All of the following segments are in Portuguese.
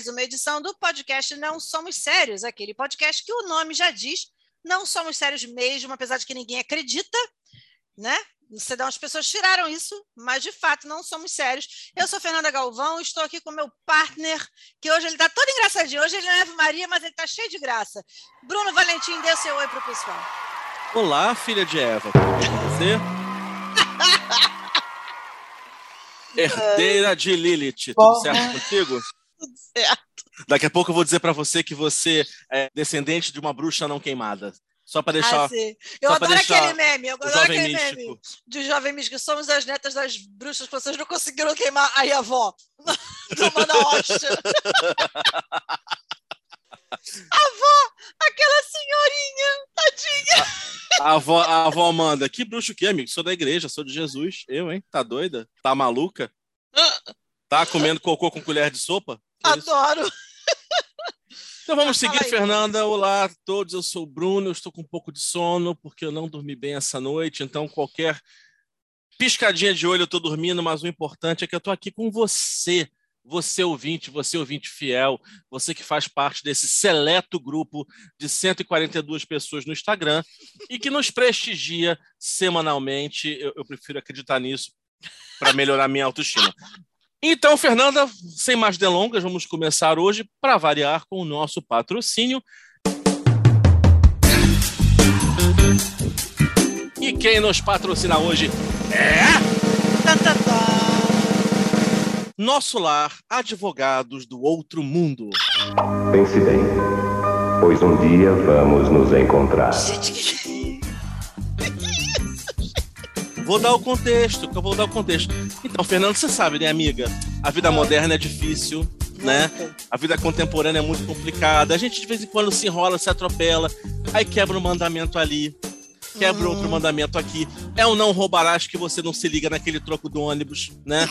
mais uma edição do podcast Não Somos Sérios, aquele podcast que o nome já diz, não somos sérios mesmo, apesar de que ninguém acredita, né? Senão as pessoas tiraram isso, mas de fato não somos sérios. Eu sou Fernanda Galvão, estou aqui com meu partner, que hoje ele está todo engraçadinho. Hoje ele não é Ave Maria, mas ele está cheio de graça. Bruno Valentim, dê seu oi para o pessoal. Olá, filha de Eva. Você? Herdeira de Lilith. Tudo certo contigo? Tudo certo. Daqui a pouco eu vou dizer para você que você é descendente de uma bruxa não queimada. Só para deixar. Ah, sim. Eu adoro aquele meme, eu adoro aquele místico. meme de jovem místico. Somos as netas das bruxas que vocês não conseguiram queimar. Aí a avó, tomando a hóstia. avó, aquela senhorinha, tadinha. A, a, avó, a avó Amanda, que bruxo que é, amigo? Sou da igreja, sou de Jesus. Eu, hein? Tá doida? Tá maluca? Tá comendo cocô com colher de sopa? Adoro. Então vamos seguir, Fernanda. Olá a todos, eu sou o Bruno, eu estou com um pouco de sono porque eu não dormi bem essa noite, então qualquer piscadinha de olho eu estou dormindo, mas o importante é que eu estou aqui com você, você ouvinte, você ouvinte fiel, você que faz parte desse seleto grupo de 142 pessoas no Instagram e que nos prestigia semanalmente. Eu, eu prefiro acreditar nisso para melhorar minha autoestima. Então, Fernanda, sem mais delongas, vamos começar hoje, para variar, com o nosso patrocínio. E quem nos patrocina hoje é. Nosso Lar Advogados do Outro Mundo. Pense bem, pois um dia vamos nos encontrar. Vou dar o contexto, que eu vou dar o contexto. Então, Fernando, você sabe, né, amiga? A vida moderna é difícil, né? A vida contemporânea é muito complicada. A gente de vez em quando se enrola, se atropela, aí quebra um mandamento ali, quebra uhum. outro mandamento aqui. É o não roubarás que você não se liga naquele troco do ônibus, né?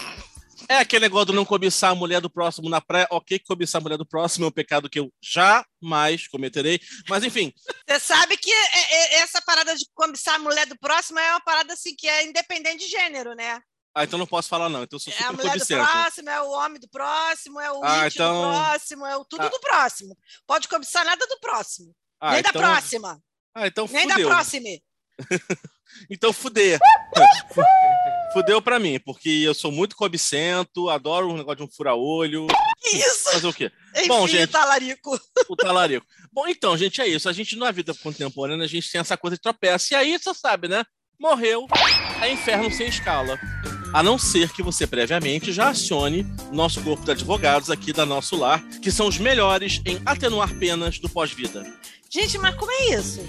É aquele negócio de não cobiçar a mulher do próximo na praia. Ok, que cobiçar a mulher do próximo é um pecado que eu jamais cometerei. Mas, enfim. Você sabe que é, é, essa parada de cobiçar a mulher do próximo é uma parada assim que é independente de gênero, né? Ah, então não posso falar, não. Então eu sou super É a mulher cobicento. do próximo, é o homem do próximo, é o ah, então... do próximo, é o tudo ah. do próximo. Pode cobiçar nada do próximo. Ah, Nem então... da próxima. Ah, então Nem fudeu. da próxima. então fuder. Fudeu pra mim, porque eu sou muito cobicento, adoro o negócio de um fura-olho. Isso! Fazer o quê? Enfim, Bom, gente, o talarico. O talarico. Bom, então, gente, é isso. A gente, na vida contemporânea, a gente tem essa coisa de tropeça. E aí, você sabe, né? Morreu, é inferno sem escala. A não ser que você previamente já acione nosso corpo de advogados aqui da Nosso Lar, que são os melhores em atenuar penas do pós-vida. Gente, mas como é isso?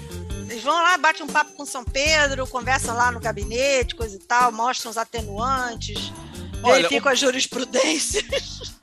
Eles vão lá, batem um papo com São Pedro, conversam lá no gabinete, coisa e tal, mostram os atenuantes, Olha, verificam o... as jurisprudências.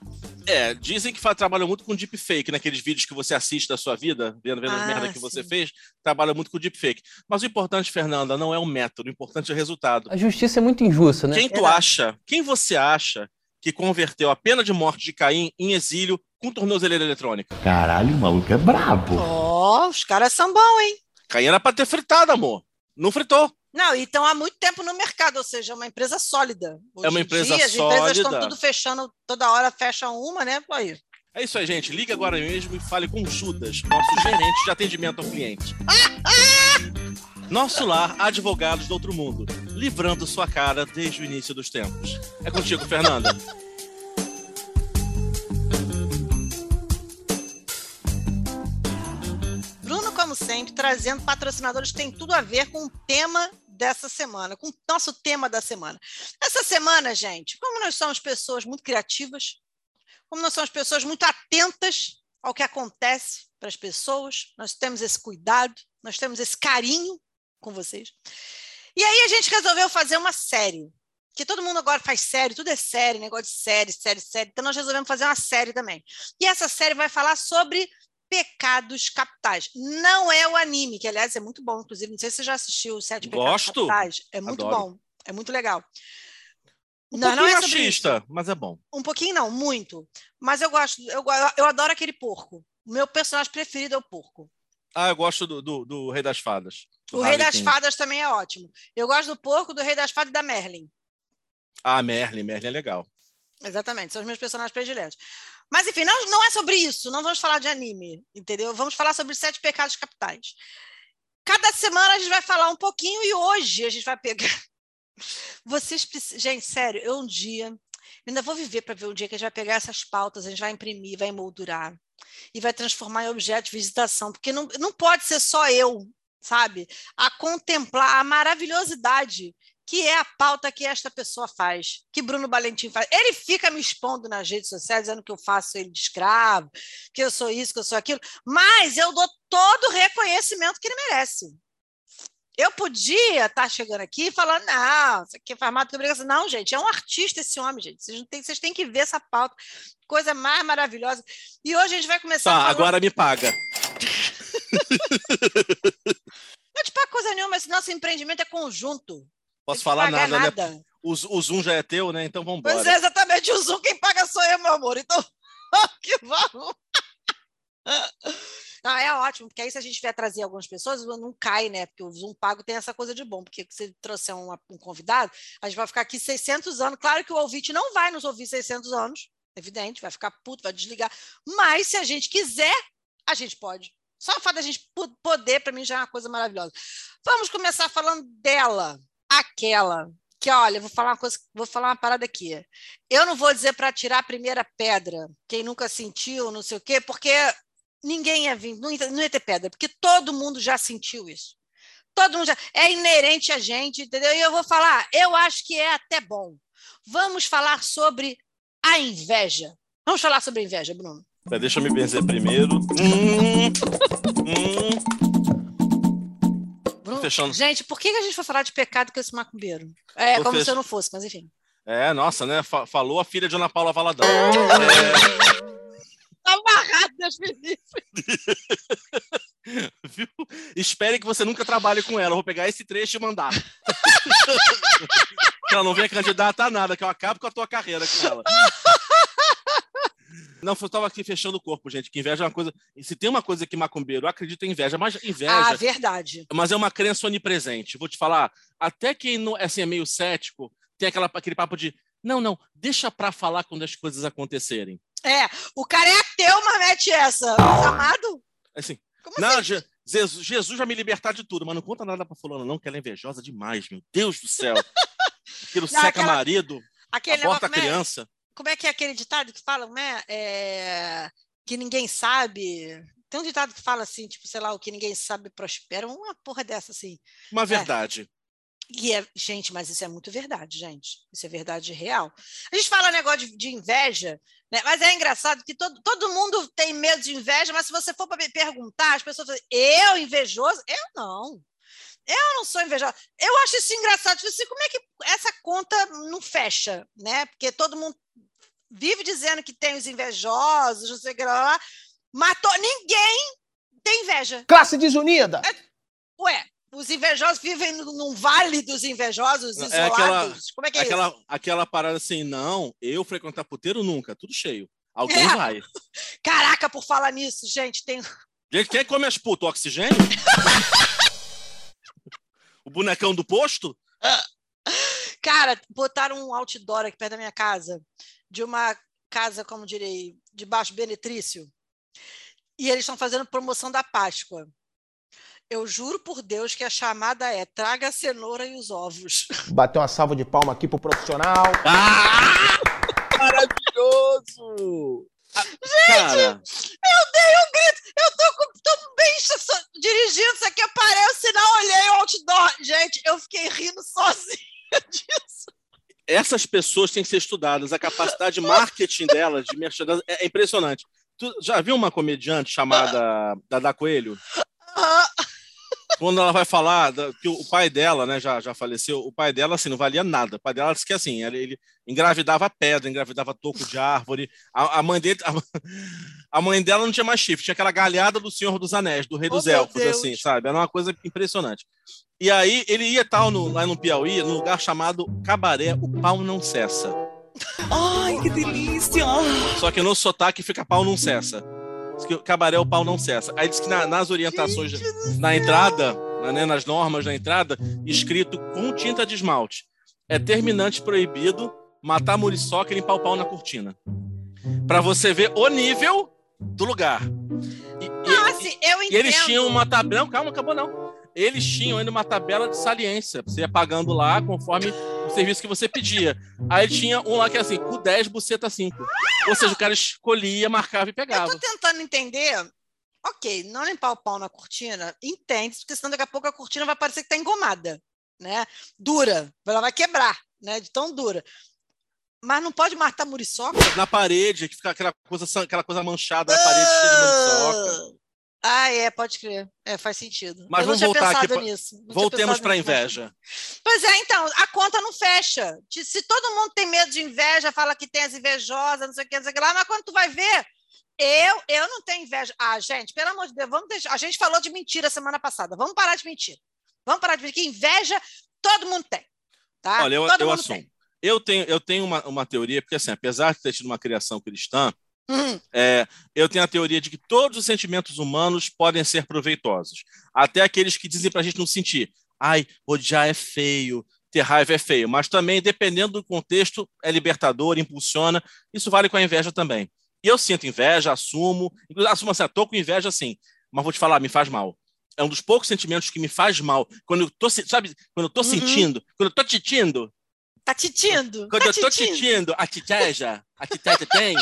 É, dizem que trabalham muito com deepfake naqueles vídeos que você assiste da sua vida, vendo, vendo ah, as merda que sim. você fez, trabalha muito com deepfake. Mas o importante, Fernanda, não é o método, o importante é o resultado. A justiça é muito injusta, né? Quem tu acha, quem você acha que converteu a pena de morte de Caim em exílio com tornozeleira eletrônica? Caralho, o maluco é brabo. Ó, oh, os caras são bons, hein? Caim era pra ter fritado, amor. Não fritou. Não, e estão há muito tempo no mercado, ou seja, é uma empresa sólida. Hoje é uma empresa dia, sólida. As empresas estão tudo fechando, toda hora fecham uma, né? Aí. É isso aí, gente. Liga agora mesmo e fale com Judas, nosso gerente de atendimento ao cliente. Nosso lar, advogados do outro mundo, livrando sua cara desde o início dos tempos. É contigo, Fernanda. sempre, trazendo patrocinadores que têm tudo a ver com o tema dessa semana, com o nosso tema da semana. Essa semana, gente, como nós somos pessoas muito criativas, como nós somos pessoas muito atentas ao que acontece para as pessoas, nós temos esse cuidado, nós temos esse carinho com vocês. E aí a gente resolveu fazer uma série, que todo mundo agora faz série, tudo é série, negócio de série, série, série. Então nós resolvemos fazer uma série também. E essa série vai falar sobre Pecados Capitais. Não é o anime, que aliás é muito bom, inclusive, não sei se você já assistiu o Sete Pecados Gosto. Capitais. É muito Adoro. bom, é muito legal. Um não, não é machista, mas é bom. Um pouquinho não, muito. Mas eu gosto, eu, eu adoro aquele porco. O meu personagem preferido é o porco. Ah, eu gosto do, do, do Rei das Fadas. O Rei das Fadas também é ótimo. Eu gosto do porco, do Rei das Fadas e da Merlin. Ah, Merlin, Merlin é legal. Exatamente, são os meus personagens prediletos. Mas, enfim, não, não é sobre isso. Não vamos falar de anime, entendeu? Vamos falar sobre sete pecados capitais. Cada semana a gente vai falar um pouquinho e hoje a gente vai pegar. Vocês precisam. Gente, sério, eu um dia. Ainda vou viver para ver um dia que a gente vai pegar essas pautas, a gente vai imprimir, vai emoldurar e vai transformar em objeto de visitação, porque não, não pode ser só eu, sabe? A contemplar a maravilhosidade que é a pauta que esta pessoa faz, que Bruno Valentim faz. Ele fica me expondo nas redes sociais, dizendo que eu faço ele de escravo, que eu sou isso, que eu sou aquilo, mas eu dou todo o reconhecimento que ele merece. Eu podia estar chegando aqui falando, não, isso aqui mais do que obrigação. Não, gente, é um artista esse homem, gente. Vocês, têm, vocês têm que ver essa pauta. Coisa mais maravilhosa. E hoje a gente vai começar. Tá, falando... agora me paga. não te paga coisa nenhuma, esse nosso empreendimento é conjunto. Posso falar nada, né? nada, né? O, o Zoom já é teu, né? Então vamos embora. Pois é, exatamente. O Zoom quem paga sou eu, meu amor. Então, que vamos. Não, é ótimo, porque aí se a gente vier trazer algumas pessoas, não cai, né? Porque o Zoom pago tem essa coisa de bom, porque se trouxer um, um convidado, a gente vai ficar aqui 600 anos. Claro que o ouvinte não vai nos ouvir 600 anos, evidente, vai ficar puto, vai desligar. Mas se a gente quiser, a gente pode. Só o fato da gente poder, para mim, já é uma coisa maravilhosa. Vamos começar falando dela, aquela que olha, vou falar uma coisa, vou falar uma parada aqui. Eu não vou dizer para tirar a primeira pedra, quem nunca sentiu, não sei o quê, porque ninguém ia vir, não ia, não ia ter pedra, porque todo mundo já sentiu isso. Todo mundo já é inerente a gente, entendeu? E eu vou falar, eu acho que é até bom. Vamos falar sobre a inveja. Vamos falar sobre a inveja, Bruno. Deixa eu me benzer primeiro. Hum, hum. Fechando. Gente, por que a gente foi falar de pecado com esse macumbeiro? É, Tô como fech... se eu não fosse, mas enfim. É, nossa, né? Falou a filha de Ana Paula Valadão. é... Amarrado, Deus me Viu? Espere que você nunca trabalhe com ela. Eu vou pegar esse trecho e mandar. ela não venha candidata a nada, que eu acabo com a tua carreira com ela. Não, eu estava aqui fechando o corpo, gente, que inveja é uma coisa. Se tem uma coisa que macumbeiro, eu acredito em inveja, mas inveja. Ah, verdade. Mas é uma crença onipresente. Vou te falar, até quem não, assim, é meio cético, tem aquela, aquele papo de. Não, não, deixa para falar quando as coisas acontecerem. É, o cara é ateu, mas mete essa. Amado? Assim. Como não, assim? Jesus, Jesus vai me libertar de tudo, mas não conta nada pra fulano, não, que ela é invejosa demais, meu Deus do céu. Aquilo não, seca aquela... marido, aquele aborta a criança como é que é aquele ditado que falam, né? É, que ninguém sabe. Tem um ditado que fala assim, tipo, sei lá, o que ninguém sabe prospera, uma porra dessa assim. Uma é. verdade. É. E é, gente, mas isso é muito verdade, gente. Isso é verdade real. A gente fala negócio de, de inveja, né? mas é engraçado que todo, todo mundo tem medo de inveja, mas se você for para me perguntar, as pessoas falam, eu invejoso? Eu não. Eu não sou invejosa. Eu acho isso engraçado. Tipo assim, como é que essa conta não fecha, né? Porque todo mundo vive dizendo que tem os invejosos, não sei o que lá, matou ninguém tem inveja. Classe desunida! É, ué, os invejosos vivem num vale dos invejosos, isolados. É aquela, Como é que é aquela, isso? Aquela parada assim, não, eu frequentar puteiro nunca, tudo cheio. Alguém é. vai. Caraca, por falar nisso, gente, tem. Gente, quem come as putas? Oxigênio? o bonecão do posto? Cara, botaram um outdoor aqui perto da minha casa de uma casa, como direi, de baixo benetrício, e eles estão fazendo promoção da Páscoa. Eu juro por Deus que a chamada é traga a cenoura e os ovos. Bateu uma salva de palma aqui pro profissional. Ah! Maravilhoso! Gente, Cara. eu dei um grito. Eu tô, com, tô bem dirigindo, isso aqui aparece o sinal, olhei o outdoor. Gente, eu fiquei rindo sozinha disso essas pessoas têm que ser estudadas. A capacidade de marketing delas, de merchandising, é, impressionante. Tu já viu uma comediante chamada Dada Coelho? Quando ela vai falar que o pai dela, né, já, já faleceu, o pai dela, assim, não valia nada. O pai dela disse que, assim, ele, ele engravidava pedra, engravidava toco de árvore. A, a mãe dele... A, a, mãe dela não tinha mais chifre, tinha aquela galhada do Senhor dos Anéis, do Rei dos oh, Elfos, assim, sabe? Era uma coisa impressionante. E aí ele ia tal no, lá no Piauí, num lugar chamado Cabaré, o pau não cessa. Ai, que delícia! Só que no sotaque fica pau não cessa. Diz que cabaré o pau não cessa. Aí diz que na, nas orientações na entrada, né, nas normas da entrada, escrito com tinta de esmalte. É terminante proibido matar muriçoca e limpar o pau na cortina. para você ver o nível do lugar. E, ah, e, eu entendo. E eles tinham uma tabela. Não, calma, acabou não. Eles tinham ainda uma tabela de saliência. Você ia pagando lá conforme o serviço que você pedia. Aí tinha um lá que era assim, com 10, buceta 5. Ou seja, o cara escolhia, marcava e pegava. Eu tô tentando entender. Ok, não limpar o pau na cortina, entende, porque senão daqui a pouco a cortina vai parecer que tá engomada, né? Dura, ela vai quebrar, né? De tão dura. Mas não pode matar muriçoca? Na parede, que fica aquela coisa, aquela coisa manchada na parede cheia de muriçoca. Ah, é, pode crer. É, faz sentido. Mas eu vamos voltar aqui. Pra... Voltemos para a inveja. Pois é, então, a conta não fecha. Se todo mundo tem medo de inveja, fala que tem as invejosas, não sei o que, não sei o que lá, mas quando tu vai ver, eu, eu não tenho inveja. Ah, gente, pelo amor de Deus, vamos deixar. A gente falou de mentira semana passada. Vamos parar de mentir. Vamos parar de mentir. Que inveja todo mundo tem. Tá? Olha, eu, todo eu assumo. Tem. Eu tenho, eu tenho uma, uma teoria, porque assim, apesar de ter tido uma criação cristã, Uhum. É, eu tenho a teoria de que todos os sentimentos humanos podem ser proveitosos. Até aqueles que dizem para a gente não sentir. Ai, odiar é feio, ter raiva é feio. Mas também, dependendo do contexto, é libertador, impulsiona. Isso vale com a inveja também. E eu sinto inveja, assumo. Assumo assim, estou ah, com inveja assim. Mas vou te falar, me faz mal. É um dos poucos sentimentos que me faz mal. Quando eu tô, sabe, quando eu tô uhum. sentindo, quando eu tô titindo. Tá titindo. Quando tá eu tô titindo, a titeja, a titeja tem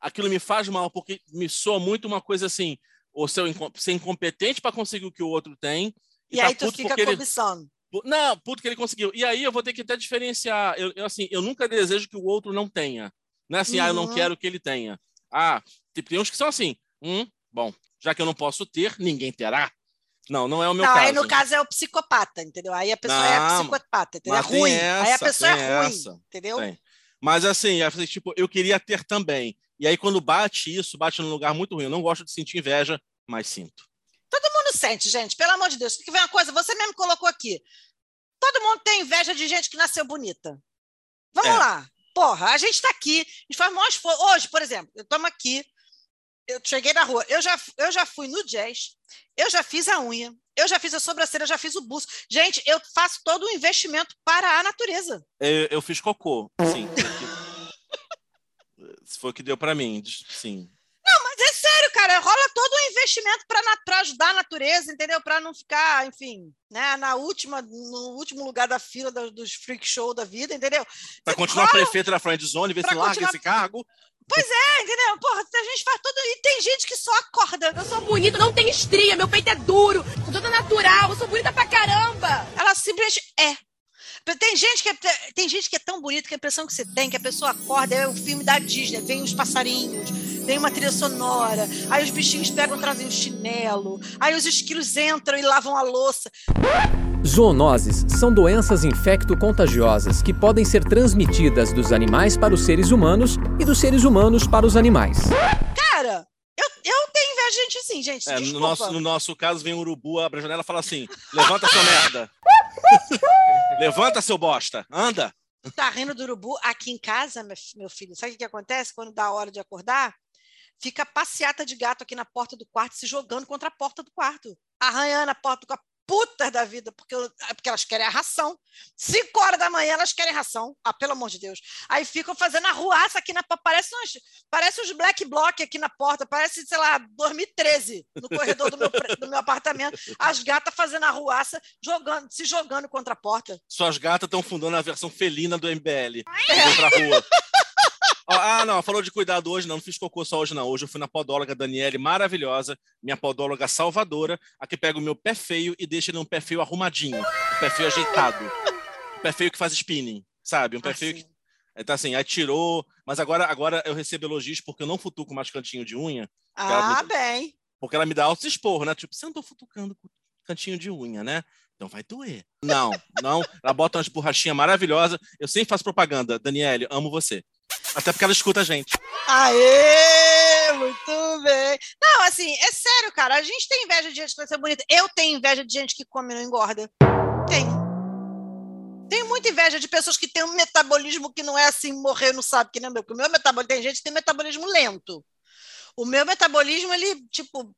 aquilo me faz mal, porque me soa muito uma coisa assim, ou ser, ser incompetente para conseguir o que o outro tem. E, e tá aí tu fica cobiçando. Ele... Não, puto que ele conseguiu. E aí eu vou ter que até diferenciar. Eu, eu assim, eu nunca desejo que o outro não tenha. Não é assim, uhum. ah, eu não uhum. quero que ele tenha. Ah, tem uns que são assim, hum, bom, já que eu não posso ter, ninguém terá. Não, não é o meu não, caso. Aí no caso é o psicopata, entendeu? Aí a pessoa não, é psicopata, entendeu? É ruim. Essa, aí a pessoa é ruim, essa, entendeu? Tem. Mas assim, tipo, eu queria ter também. E aí, quando bate isso, bate num lugar muito ruim. Eu não gosto de sentir inveja, mas sinto. Todo mundo sente, gente, pelo amor de Deus. Que vem uma coisa, você mesmo colocou aqui. Todo mundo tem inveja de gente que nasceu bonita. Vamos é. lá. Porra, a gente está aqui, a gente faz maior esforço. Hoje, por exemplo, eu tomo aqui, eu cheguei na rua, eu já, eu já fui no jazz, eu já fiz a unha, eu já fiz a sobrancelha, eu já fiz o buço. Gente, eu faço todo o investimento para a natureza. Eu, eu fiz cocô, sim. Se foi o que deu para mim, sim. Não, mas é sério, cara, rola todo um investimento para ajudar a natureza, entendeu? Para não ficar, enfim, né, na última, no último lugar da fila do, dos freak show da vida, entendeu? Para continuar rola... prefeito da friend zone, ver se continuar... larga esse cargo. Pois é, entendeu? Porra, a gente faz tudo. E tem gente que só acorda. Eu sou bonita, não tenho estria, meu peito é duro, sou toda natural, eu sou bonita pra caramba. Ela simplesmente é. Tem gente, que é, tem gente que é tão bonita que a impressão que você tem, que a pessoa acorda, é o filme da Disney, vem os passarinhos, vem uma trilha sonora, aí os bichinhos pegam, trazem o chinelo, aí os esquilos entram e lavam a louça. Zoonoses são doenças infecto-contagiosas que podem ser transmitidas dos animais para os seres humanos e dos seres humanos para os animais. Cara, eu, eu tenho inveja de gente assim, gente. É, no, nosso, no nosso caso, vem um urubu, abre a janela e fala assim: levanta sua merda. Levanta, seu bosta, anda. Tá rindo do urubu? Aqui em casa, meu filho, sabe o que acontece quando dá a hora de acordar? Fica passeata de gato aqui na porta do quarto, se jogando contra a porta do quarto, arranhando a porta do quarto putas da vida, porque, é porque elas querem a ração. Cinco horas da manhã elas querem ração. Ah, pelo amor de Deus. Aí ficam fazendo a ruaça aqui na parece uns, parece uns black block aqui na porta, parece, sei lá, 2013, no corredor do meu, do meu apartamento. As gatas fazendo a ruaça, jogando, se jogando contra a porta. Suas gatas estão fundando a versão felina do MBL. É. Pra rua. Ah, não, falou de cuidado hoje, não, não fiz cocô só hoje, não. Hoje eu fui na podóloga Daniele, maravilhosa, minha podóloga salvadora, a que pega o meu pé feio e deixa ele um pé feio arrumadinho, um pé feio ajeitado, um pé feio que faz spinning, sabe? Um pé ah, feio sim. que. Então, assim, aí tirou, mas agora, agora eu recebo elogios porque eu não futuco mais cantinho de unha. Ah, me... bem. Porque ela me dá alto expor, né? Tipo, você não tô futucando cantinho de unha, né? Então vai doer. Não, não. Ela bota umas borrachinhas maravilhosas. Eu sempre faço propaganda. Daniele, amo você. Até porque ela escuta a gente. Aê! Muito bem. Não, assim, é sério, cara. A gente tem inveja de gente que vai ser bonita. Eu tenho inveja de gente que come e não engorda. Tenho. Tenho muita inveja de pessoas que têm um metabolismo que não é assim, morrer não sabe que nem o meu. Porque o meu metabolismo, tem gente que tem metabolismo lento. O meu metabolismo, ele, tipo,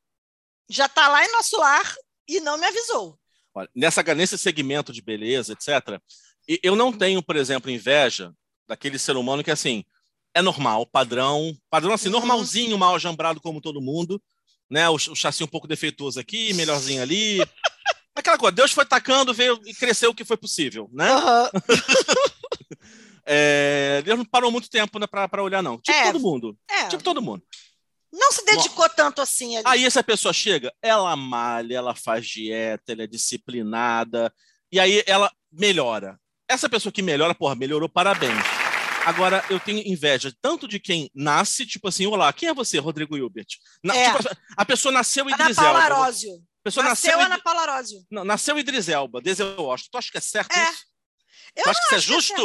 já tá lá em nosso lar e não me avisou. Olha, nessa, nesse segmento de beleza, etc., eu não tenho, por exemplo, inveja daquele ser humano que, assim, é normal, padrão. Padrão assim, Uhum. normalzinho, mal ajambrado como todo mundo. Né? O, o chassi um pouco defeituoso aqui, melhorzinho ali. Aquela coisa, Deus foi tacando, veio e cresceu o que foi possível, né? Aham. É, Deus não parou muito tempo né, pra olhar, não. Tipo É. todo mundo. É, Tipo todo mundo. não se dedicou tanto assim ali. Aí essa pessoa chega, ela malha, ela faz dieta, ela é disciplinada, e aí ela melhora. Essa pessoa que melhora, porra, melhorou, parabéns. Agora, eu tenho inveja tanto de quem nasce, tipo assim, olá, quem é você, Rodrigo Hilbert? Na- É. tipo, a pessoa nasceu Ana Idris Paula. Arósio. Nasceu nasceu, Ana Paula Arósio. não, nasceu Idris Elba, desde eu acho. Tu acha que é certo É. isso? Eu tu acha que isso é é justo?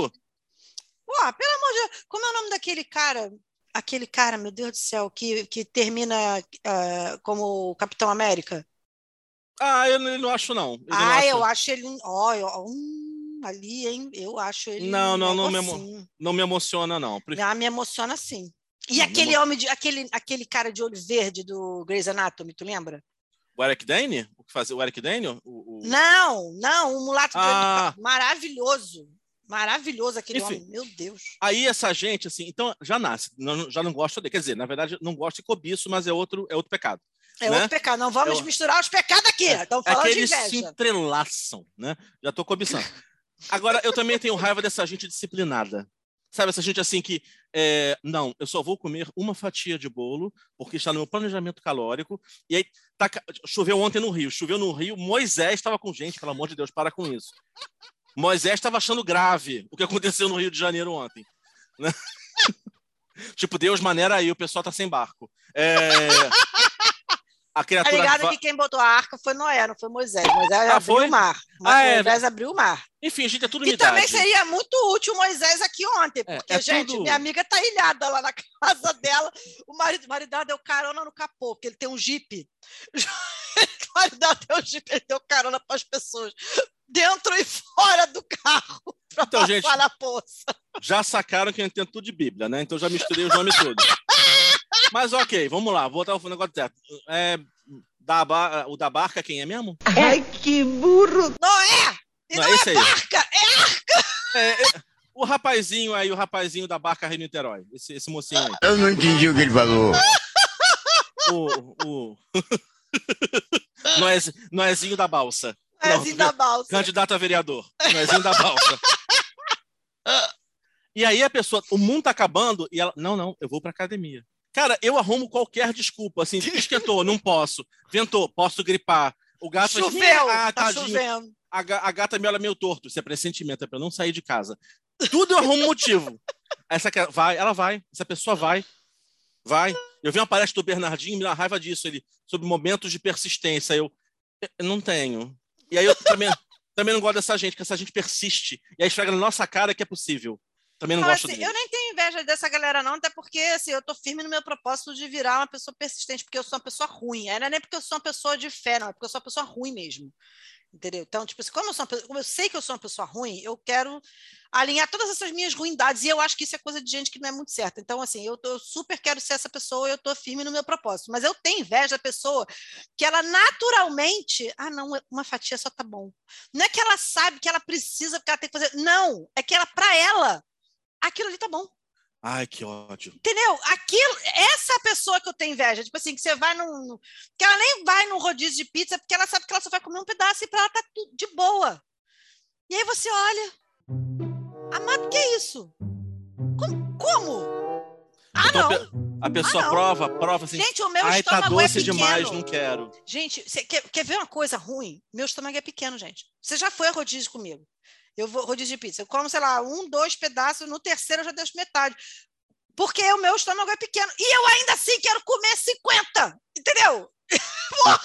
Pô, pelo amor de Deus, como é o nome daquele cara? Aquele cara, meu Deus do céu, que, que termina ah, como o Capitão América? Ah, eu não, eu não acho, não. Eu não ah, acho. eu acho ele. Ó, eu- hum, ali, hein? Eu acho ele. Não, um não, não me negocinho. Não me emociona, não. Prefiro- Ah, me emociona sim. E Não, aquele homem, de, aquele, aquele cara de olho verde do Grey's Anatomy, tu lembra? O Eric Dane? O que fazia? O Eric Dane? O, o- Não, não, o mulato Ah. olho maravilhoso. Maravilhoso aquele Enfim. homem, meu Deus. Aí essa gente, assim, então já nasce, não- já não gosta dele. Quer dizer, na verdade, não gosta de cobiço, mas é outro, é outro pecado. É né? outro pecado. Não vamos Eu- misturar os pecados aqui. Estamos É falando que de eles se entrelaçam, né? Já tô cobiçando. Agora, eu também tenho raiva dessa gente disciplinada. Sabe, essa gente assim que, é, não, eu só vou comer uma fatia de bolo, porque está no meu planejamento calórico. E aí, tá choveu ontem no Rio. Choveu no Rio, Moisés estava com gente, pelo amor de Deus, para com isso. Moisés estava achando grave o que aconteceu no Rio de Janeiro ontem. né? tipo, Deus maneira aí, o pessoal tá sem barco. É, A Tá criatura. ligado va- que quem botou a arca foi Noé, não foi Moisés. Moisés Ah, abriu foi? o mar. Ah, é. Moisés abriu o mar. Enfim, gente, é tudo E unidade. também seria muito útil o Moisés aqui ontem, É, porque, é gente, tudo- minha amiga tá ilhada lá na casa dela. O marido, o marido dela deu carona no capô, porque ele tem um jipe. O marido dela deu um jipe, ele deu carona para as pessoas, dentro e fora do carro, para Então, passar gente, na poça. já sacaram que eu entendo tudo de Bíblia, né? Então já misturei os nomes todos. Mas ok, vamos lá, vou botar o negócio certo. É, da, o da barca, quem é mesmo? Noé! E Não, não, esse é aí. barca, é É, é, o rapazinho aí, o rapazinho da barca Rio Niterói. Esse, esse mocinho aí. Eu não entendi o que ele falou. O, o... Noez- Noezinho da balsa. Não, Noézinho da balsa. Candidato a vereador. Noezinho da balsa. E aí a pessoa, o mundo tá acabando e ela, não, não, eu vou pra academia. Cara, eu arrumo qualquer desculpa, assim, esquentou, não posso. Ventou, posso gripar. O gato Choveu, ah, tá chovendo. A, a gata me olha meio torto, isso é pressentimento, é pra eu não sair de casa. Tudo eu arrumo motivo. Essa que- vai, ela vai, essa pessoa vai, vai. Eu vi uma palestra do Bernardinho, me dá raiva disso, ele, sobre momentos de persistência. Eu, eu não tenho. E aí eu também, também não gosto dessa gente, que essa gente persiste. E aí esfrega na nossa cara que é possível. Também não gosto assim, dele. eu nem tenho inveja dessa galera, não, até porque assim, eu tô firme no meu propósito de virar uma pessoa persistente, porque eu sou uma pessoa ruim. Não é nem porque eu sou uma pessoa de fé, não, é porque eu sou uma pessoa ruim mesmo. Entendeu? Então, tipo assim, como eu, sou uma pessoa- como eu sei que eu sou uma pessoa ruim, eu quero alinhar todas essas minhas ruindades, e eu acho que isso é coisa de gente que não é muito certa. Então, assim, eu, tô- eu super quero ser essa pessoa, eu tô firme no meu propósito. Mas eu tenho inveja da pessoa que ela naturalmente, ah, não, uma fatia só tá bom. Não é que ela sabe que ela precisa, porque ela tem que fazer. Não, é que ela, para ela, aquilo ali tá bom. Ai, que ódio. Entendeu? Aquilo, essa é pessoa que eu tenho inveja. Tipo assim, que você vai num. Que ela nem vai num rodízio de pizza, porque ela sabe que ela só vai comer um pedaço e para ela tá tudo de boa. E aí você olha. Amado, que é isso? Como? como? Ah, Então, não. A pessoa Ah, prova, prova assim. Gente, o meu Ai, tá estômago é doce pequeno. demais, não quero. Gente, você quer, quer ver uma coisa ruim? Meu estômago é pequeno, gente. Você já foi a rodízio comigo. Eu vou rodízio de pizza. Eu como, sei lá, um, dois pedaços, no terceiro eu já deixo metade. Porque o meu estômago é pequeno. E eu ainda assim quero comer 50. Entendeu? Porra!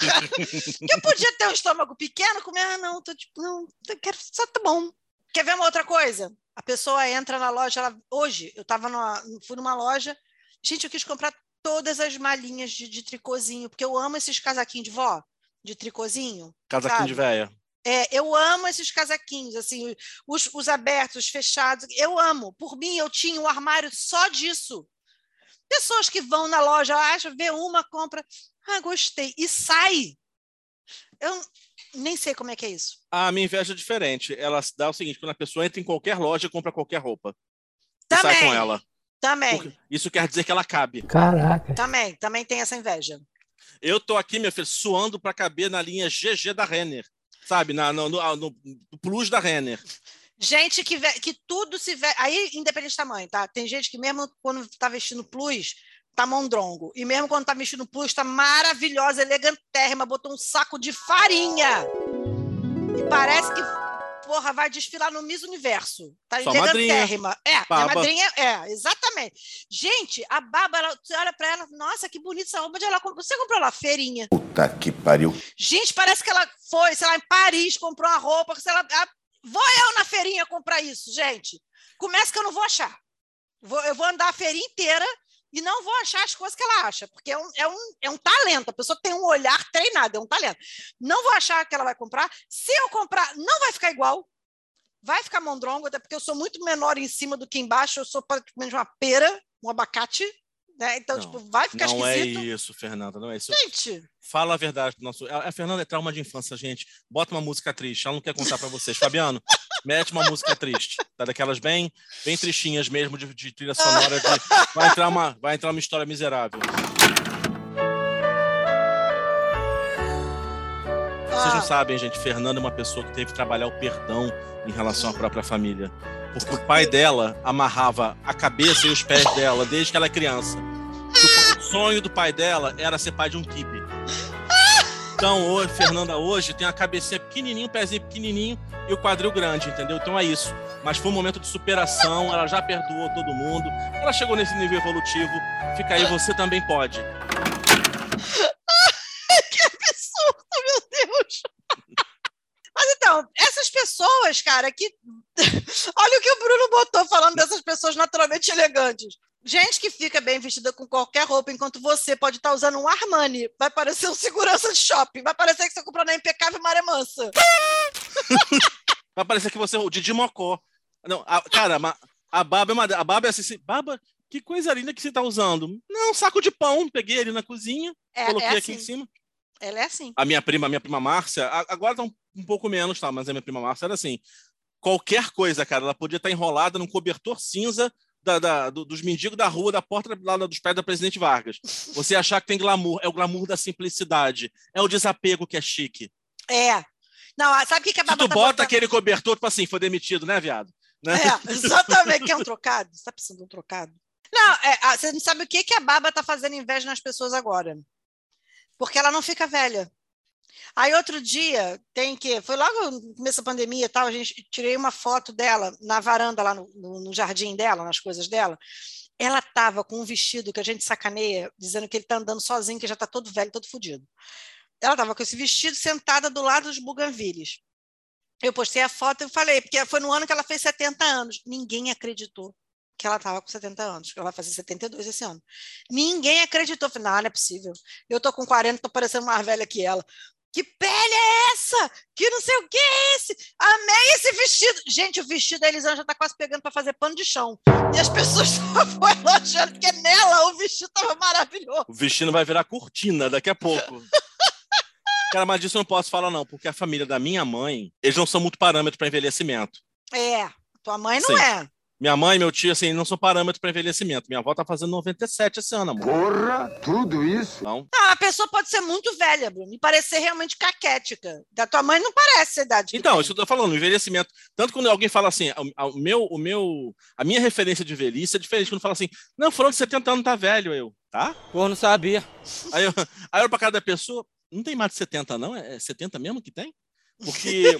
Eu podia ter um estômago pequeno, comer, ah, não, tô tipo, não, quero, só tá bom. Quer ver uma outra coisa? A pessoa entra na loja, ela, hoje eu tava numa, fui numa loja, gente, eu quis comprar todas as malinhas de, de tricôzinho, porque eu amo esses casaquinhos de vó, de tricôzinho. Casaquinho Sabe? de véia. É, eu amo esses casaquinhos, assim, os, os abertos, os fechados, eu amo. Por mim, eu tinha um armário só disso. Pessoas que vão na loja, acha, vê uma, compra, ah, gostei, e sai. Eu nem sei como é que é isso. A minha inveja é diferente. Ela dá o seguinte: quando a pessoa entra em qualquer loja e compra qualquer roupa. E sai Também. com ela. Também, Porque Isso quer dizer que ela cabe. Caraca. também, também tem essa inveja. Eu tô aqui, meu filho, suando para caber na linha GG da Renner. Sabe? Na, no, no, no plus da Renner. Gente que, que tudo se vê. Aí, independente do tamanho, tá? Tem gente que, mesmo quando tá vestindo plus, tá mondrongo. E mesmo quando tá vestindo plus, tá maravilhosa, elegantérrima, botou um saco de farinha. E parece que, porra, vai desfilar no Miss Universo. Tá Sua madrinha. elegantérrima. É, minha madrinha, é, exatamente. Gente, a Baba, ela, você olha pra ela, nossa, que bonita essa roupa. Onde ela comprou? Você comprou lá? Feirinha. Puta que pariu. Gente, parece que ela foi, sei lá, em Paris, comprou uma roupa. Sei lá, ah, vou eu na feirinha comprar isso, gente. Começa que eu não vou achar. Vou- eu vou andar a feirinha inteira e não vou achar as coisas que ela acha, porque é um, é, um, é um talento. A pessoa tem um olhar treinado, é um talento. Não vou achar que ela vai comprar. Se eu comprar, não vai ficar igual. Vai ficar mondrongo, até porque eu sou muito menor em cima do que embaixo. Eu sou praticamente uma pera, um abacate. Né? Então, Não, tipo, vai ficar Não é esquisito. isso, Fernanda, não é isso. Gente, Fala a verdade pro nosso. A Fernanda é trauma de infância, gente. Bota uma música triste. Ela não quer contar pra vocês. Fabiano, mete uma música triste. Tá daquelas bem, bem tristinhas mesmo, de, de trilha sonora. De... Vai, entrar uma, vai entrar uma história miserável. Vocês não ah, sabem, gente. Fernanda é uma pessoa que teve que trabalhar o perdão em relação à própria família. Porque o pai dela amarrava a cabeça e os pés dela desde que ela é criança. O sonho do pai dela era ser pai de um kibe. Então, hoje, Fernanda hoje tem a cabecinha pequenininho, o pezinho pequenininho e o quadril grande, entendeu? Então é isso. Mas foi um momento de superação, ela já perdoou todo mundo, ela chegou nesse nível evolutivo. Fica aí, você também pode. que absurdo, meu Deus! Mas então, essas pessoas, cara, que. Olha o que o Bruno botou falando dessas pessoas naturalmente elegantes. Gente que fica bem vestida com qualquer roupa, enquanto você pode estar usando um Armani. Vai parecer um segurança de shopping. Vai parecer que você comprou na Impecável Maré Mansa. Vai parecer que você é o Didi Mocó. Não, a- cara, a Baba é uma. A Baba é assim, assim, Baba, que coisa linda que você tá usando. Não, um saco de pão, peguei ali na cozinha, É, coloquei é aqui em assim. cima. Ela é assim. A minha prima, a minha prima Márcia, agora tá um, um pouco menos, tá? Mas a minha prima Márcia era assim. Qualquer coisa, cara, ela podia estar enrolada num cobertor cinza da- da- do- dos mendigos da rua, da porta lá dos pés da Presidente Vargas. Você achar que tem glamour, é o glamour da simplicidade, é o desapego que é chique. É. Não, ah, sabe o que, que a Se tu tá bota botando? aquele cobertor, tipo assim, foi demitido, né, viado? Né? É, exatamente. Quer um trocado? Você tá precisando de um trocado? Não, é, ah, você não sabe o que, que a Baba tá fazendo inveja nas pessoas agora. Porque ela não fica velha. Aí outro dia, tem que. Foi logo no começo da pandemia e tal, a gente tirei uma foto dela na varanda, lá no, no- no jardim dela, nas coisas dela. Ela estava com um vestido que a gente sacaneia, dizendo que ele está andando sozinho, que já está todo velho, todo fodido. Ela estava com esse vestido sentada do lado dos buganvilles. Eu postei a foto e falei, porque foi no ano que ela fez 70 anos. Ninguém acreditou que ela estava com 70 anos, que ela vai fazer 72 esse ano. Ninguém acreditou. Falei, não, não é possível. Eu tô com 40, tô parecendo mais velha que ela. Que pele é essa? Que não sei o que é esse? Amei esse vestido. Gente, o vestido da Elisângela já tá quase pegando para fazer pano de chão. E as pessoas estavam elogiando, porque nela o vestido tava maravilhoso. O vestido vai virar cortina daqui a pouco. Cara, mas disso eu não posso falar, não, porque a família da minha mãe, eles não são muito parâmetros para envelhecimento. É, tua mãe não Sim. é. Minha mãe e meu tio, assim, não são parâmetros para envelhecimento. Minha avó tá fazendo 97 esse ano, amor. Porra, tudo isso? Então, Não, a pessoa pode ser muito velha, Bruno, e parecer realmente caquética. Da tua mãe não parece a idade. então tem. isso que eu tô falando, envelhecimento. Tanto quando alguém fala assim, o, o meu, o meu, a minha referência de velhice é diferente. Quando fala assim, não, falando de 70 anos tá velho, eu, tá? Pô, não sabia. Aí eu, aí eu olho pra cara da pessoa, não tem mais de 70 não? É 70 mesmo que tem? Porque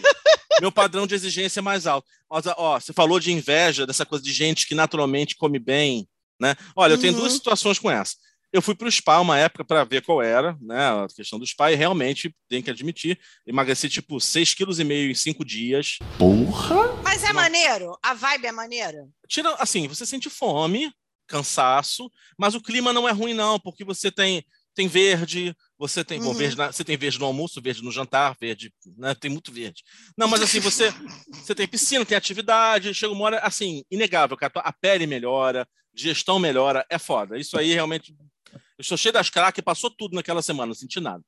meu padrão de exigência é mais alto. Mas, ó, você falou de inveja, dessa coisa de gente que naturalmente come bem, né? Olha, eu tenho Uhum. duas situações com essa. Eu fui para o spa uma época para ver qual era, né? A questão do spa, e realmente, tenho que admitir, emagreci tipo 6,5 kg em 5 dias. Porra! Mas é maneiro? A vibe é maneira? Tira, assim, você sente fome, cansaço, mas o clima não é ruim, não, porque você tem, tem verde, você tem, bom, Uhum. verde na- você tem verde no almoço, verde no jantar, verde, né? Tem muito verde. Não, mas assim, você, você tem piscina, tem atividade, chega uma hora, assim, inegável, cara, a pele melhora, digestão melhora, é foda. Isso aí realmente. Eu estou cheio das craques, passou tudo naquela semana, não senti nada.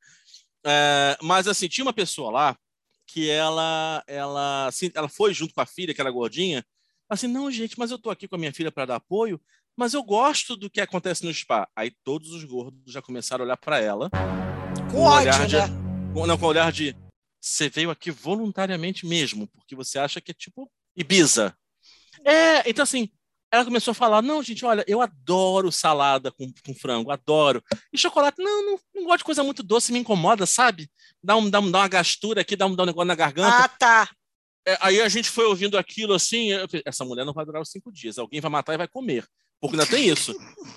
É, mas assim, tinha uma pessoa lá que ela, ela, assim, ela foi junto com a filha, que era gordinha, assim, não, gente, mas eu tô aqui com a minha filha para dar apoio, mas eu gosto do que acontece no spa. Aí todos os gordos já começaram a olhar para ela. Com um ódio, olhar de, né? com- não, com olhar de você veio aqui voluntariamente mesmo, porque você acha que é tipo Ibiza. É, então assim, ela começou a falar: não, gente, olha, eu adoro salada com, com frango, adoro. E chocolate, não, não, não gosto de coisa muito doce, me incomoda, sabe? Dá, um, dá, um, dá uma gastura aqui, dá um, dá um negócio na garganta. Ah, tá. É, aí a gente foi ouvindo aquilo assim, essa mulher não vai durar os cinco dias, alguém vai matar e vai comer. Porque ainda tem isso.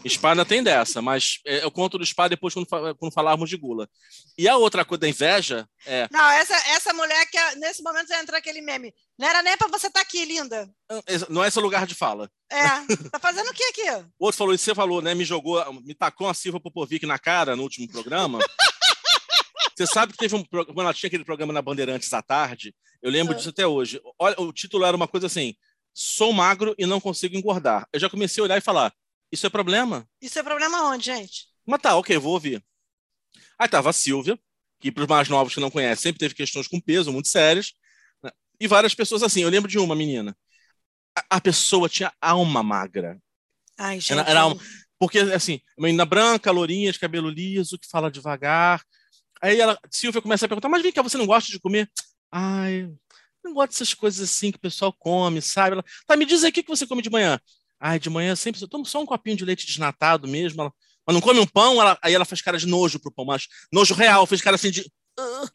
Spa ainda tem dessa, mas é, eu conto do spa depois quando, quando falarmos de gula. E a outra coisa da inveja é. Não, essa, essa mulher que é- nesse momento já entrou aquele meme. Não era nem pra você estar aqui, linda. Não é o lugar de fala. É. Tá fazendo o que aqui? O outro falou isso, você falou, né? Me jogou, me tacou uma Silva Popovic na cara no último programa. Você sabe que teve um pro- quando ela tinha aquele programa na Bandeirantes à tarde, eu lembro Ah. disso até hoje. Olha, o título era uma coisa assim: sou magro e não consigo engordar. Eu já comecei a olhar e falar: isso é problema? Isso é problema onde, gente? Mas tá, ok, vou ouvir. Aí tava a Silvia, que para os mais novos que não conhecem, sempre teve questões com peso muito sérias, né? e várias pessoas assim. Eu lembro de uma menina. A, a pessoa tinha alma magra. Ai, gente. Era, era uma- porque, assim, menina branca, lourinha, de cabelo liso, que fala devagar. Aí ela, Silvia começa a perguntar, mas vem cá, você não gosta de comer? Ai, não gosto dessas coisas assim que o pessoal come, sabe? Ela, tá, me diz aí o que você come de manhã. Ai, de manhã sempre eu tomo só um copinho de leite desnatado mesmo. Ela, mas não come um pão? Ela- aí ela faz cara de nojo pro pão, mas nojo real, fez cara assim de. "Ah",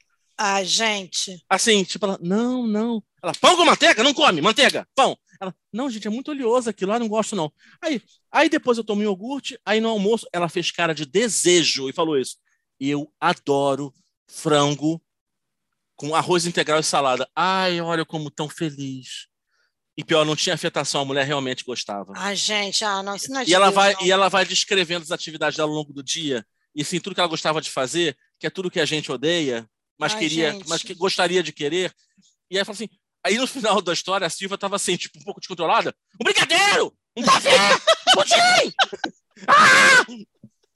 Ai, gente. Assim, tipo, ela, não, não. Ela, pão com manteiga? Não come, manteiga, pão. Ela, não, gente, é muito oleoso aquilo lá, não gosto não. Aí, aí depois eu tomei iogurte, aí no almoço ela fez cara de desejo e falou isso. Eu adoro frango com arroz integral e salada. Ai, olha como tão feliz. E pior, não tinha afetação, a mulher realmente gostava. Ai, gente. Ah, não, isso não é E ela, vai, não. e ela vai descrevendo as atividades dela ao longo do dia, e assim, tudo que ela gostava de fazer, que é tudo que a gente odeia, mas Ai, queria, gente. mas que gostaria de querer. E aí fala assim. Aí no final da história, a Silvia estava assim, tipo, um pouco descontrolada. Um brigadeiro! Um café! Pudim! Ah!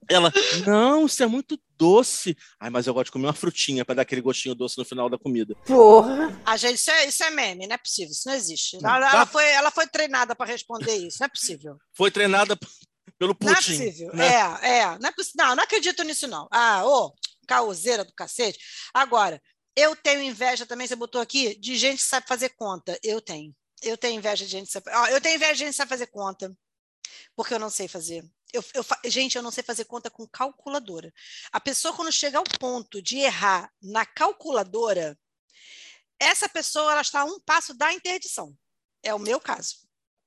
Ela, não, isso é muito doce. Ai, mas eu gosto de comer uma frutinha para dar aquele gostinho doce no final da comida. Ah, gente, isso é, isso é meme, não é possível, isso não existe. Não, ela, tá. ela foi, ela foi treinada para responder isso, não é possível. Foi treinada pelo Não é Putin. possível. né? É, é. Não, é não, não acredito nisso, não. Ah, ô, caoseira do cacete. Agora, eu tenho inveja também, você botou aqui, de gente que sabe fazer conta. Eu tenho. Eu tenho inveja de gente que sabe. ó, eu tenho inveja de gente que sabe fazer conta, porque eu não sei fazer. Eu, eu gente, eu não sei fazer conta com calculadora. A pessoa, quando chega ao ponto de errar na calculadora, essa pessoa ela está a um passo da interdição. É o meu caso.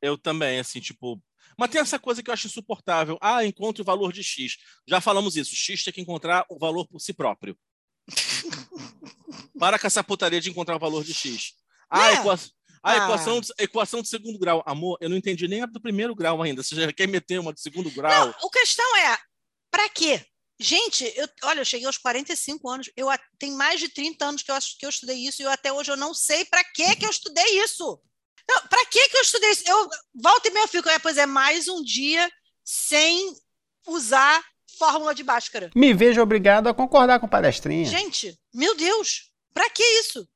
Eu também, assim, tipo. Mas tem essa coisa que eu acho insuportável. Ah, encontre o valor de X. Já falamos isso. X tem que encontrar o valor por si próprio. Para com essa putaria de encontrar o valor de X. Ah, É. equa... a Ah. equação, equação de segundo grau. Amor, eu não entendi nem a do primeiro grau ainda. Você já quer meter uma de segundo grau? Não, a questão é, para quê? Gente, eu, olha, eu cheguei aos 45 anos, eu tem mais de 30 anos que eu, que eu estudei isso e eu, até hoje eu não sei para que que eu estudei isso. Para que que eu estudei isso? Eu volto e meio fico, é, pois é, mais um dia sem usar fórmula de Bhaskara. Me vejo obrigado a concordar com o palestrinha. Gente, meu Deus, para que isso?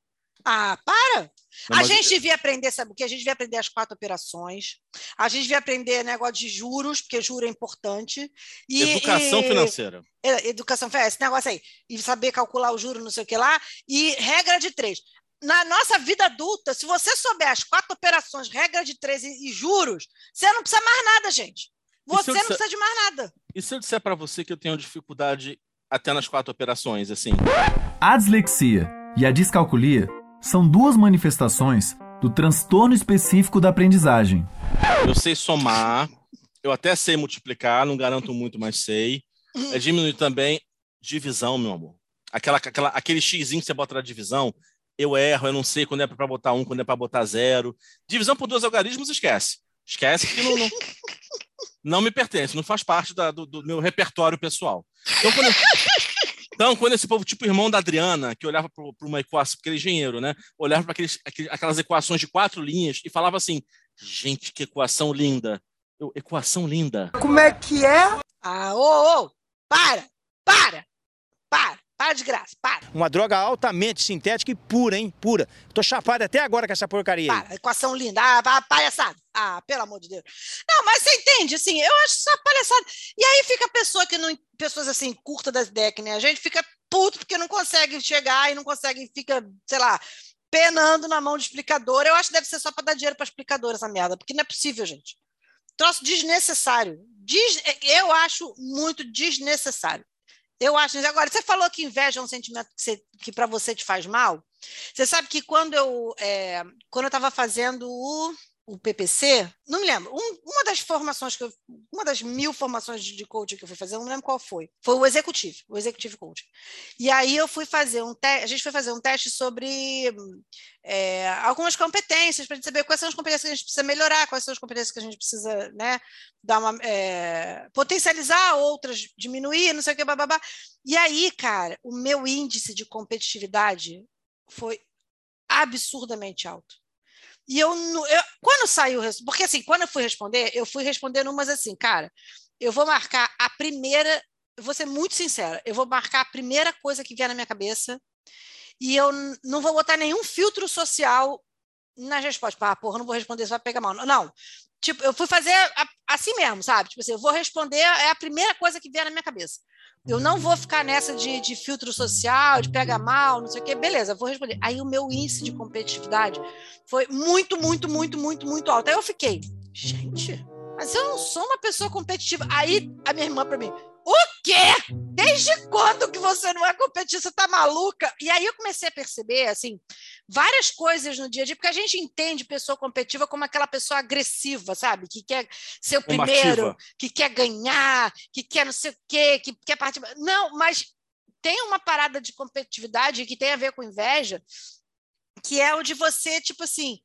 Ah, para! Não, a mas- gente devia aprender, sabe o que? A gente devia aprender as quatro operações. A gente devia aprender negócio de juros, porque juro é importante. E, Educação e- financeira. é, Educação financeira, esse negócio aí. E saber calcular o juro, não sei o que lá. E regra de três. Na nossa vida adulta, se você souber as quatro operações, regra de três e, juros, você não precisa mais nada, gente. Você eu não disser- precisa de mais nada. E se eu disser para você que eu tenho dificuldade até nas quatro operações, assim? A dislexia e a descalculia são duas manifestações do transtorno específico da aprendizagem. Eu sei somar, eu até sei multiplicar, não garanto muito, mas sei. É diminuir também divisão, meu amor. Aquela, aquela, aquele xizinho que você bota na divisão, eu erro, eu não sei quando é para botar um, quando é para botar zero. Divisão por dois algarismos, esquece. Esquece que não, não, não me pertence, não faz parte da- do, do meu repertório pessoal. Então, quando, eu- então, quando esse povo, tipo o irmão da Adriana, que olhava para uma equação, porque ele é engenheiro, né? Olhava para aquelas equações de quatro linhas e falava assim: gente, que equação linda. Eu, equação linda. Como é que é? Ah, ô, ô, para, para, para, Para de graça, para. Uma droga altamente sintética e pura, hein? Pura. Tô chapado até agora com essa porcaria. Para, equação linda. Ah, palhaçada. Ah, pelo amor de Deus. Não, mas você entende, assim, eu acho uma palhaçada. E aí fica a pessoa que não. Pessoas assim, curta das ideias, né? A gente fica puto porque não consegue chegar e não consegue, fica, sei lá, penando na mão de explicador. Eu acho que deve ser só para dar dinheiro para explicador essa merda, porque não é possível, gente. Troço desnecessário. Des... Eu acho muito desnecessário. Eu acho. Agora, você falou que inveja é um sentimento que, que para você te faz mal. Você sabe que quando eu é, quando eu estava fazendo o o PPC, não me lembro, um, uma das formações que eu, uma das mil formações de, coaching que eu fui fazer, não me lembro qual foi, foi o executivo, o executivo coaching. E aí eu fui fazer um teste, a gente foi fazer um teste sobre é, algumas competências para saber quais são as competências que a gente precisa melhorar, quais são as competências que a gente precisa, né, dar uma é, potencializar, outras diminuir, não sei o que, babá. E aí, cara, o meu índice de competitividade foi absurdamente alto. E eu, eu quando saiu, porque assim, quando eu fui responder, eu fui respondendo umas assim, cara, eu vou marcar a primeira, vou ser muito sincera, eu vou marcar a primeira coisa que vier na minha cabeça e eu não vou botar nenhum filtro social nas respostas. Tipo, ah, porra, não vou responder, isso vai pegar mal. Não, tipo, eu fui fazer assim mesmo, sabe? Tipo assim, eu vou responder, é a primeira coisa que vier na minha cabeça. Eu não vou ficar nessa de, de filtro social, de pega mal, não sei o quê. Beleza, vou responder. Aí o meu índice de competitividade foi muito, muito, muito, muito, muito alto. Aí eu fiquei, gente, mas eu não sou uma pessoa competitiva. Aí a minha irmã para mim, o quê? Desde quando que você não é competitiva? Você tá maluca? E aí eu comecei a perceber, assim, várias coisas no dia a dia, porque a gente entende pessoa competitiva como aquela pessoa agressiva, sabe? Que quer ser o primeiro, que quer ganhar, que quer não sei o quê, que quer participar. Não, mas tem uma parada de competitividade que tem a ver com inveja, que é o de você, tipo assim,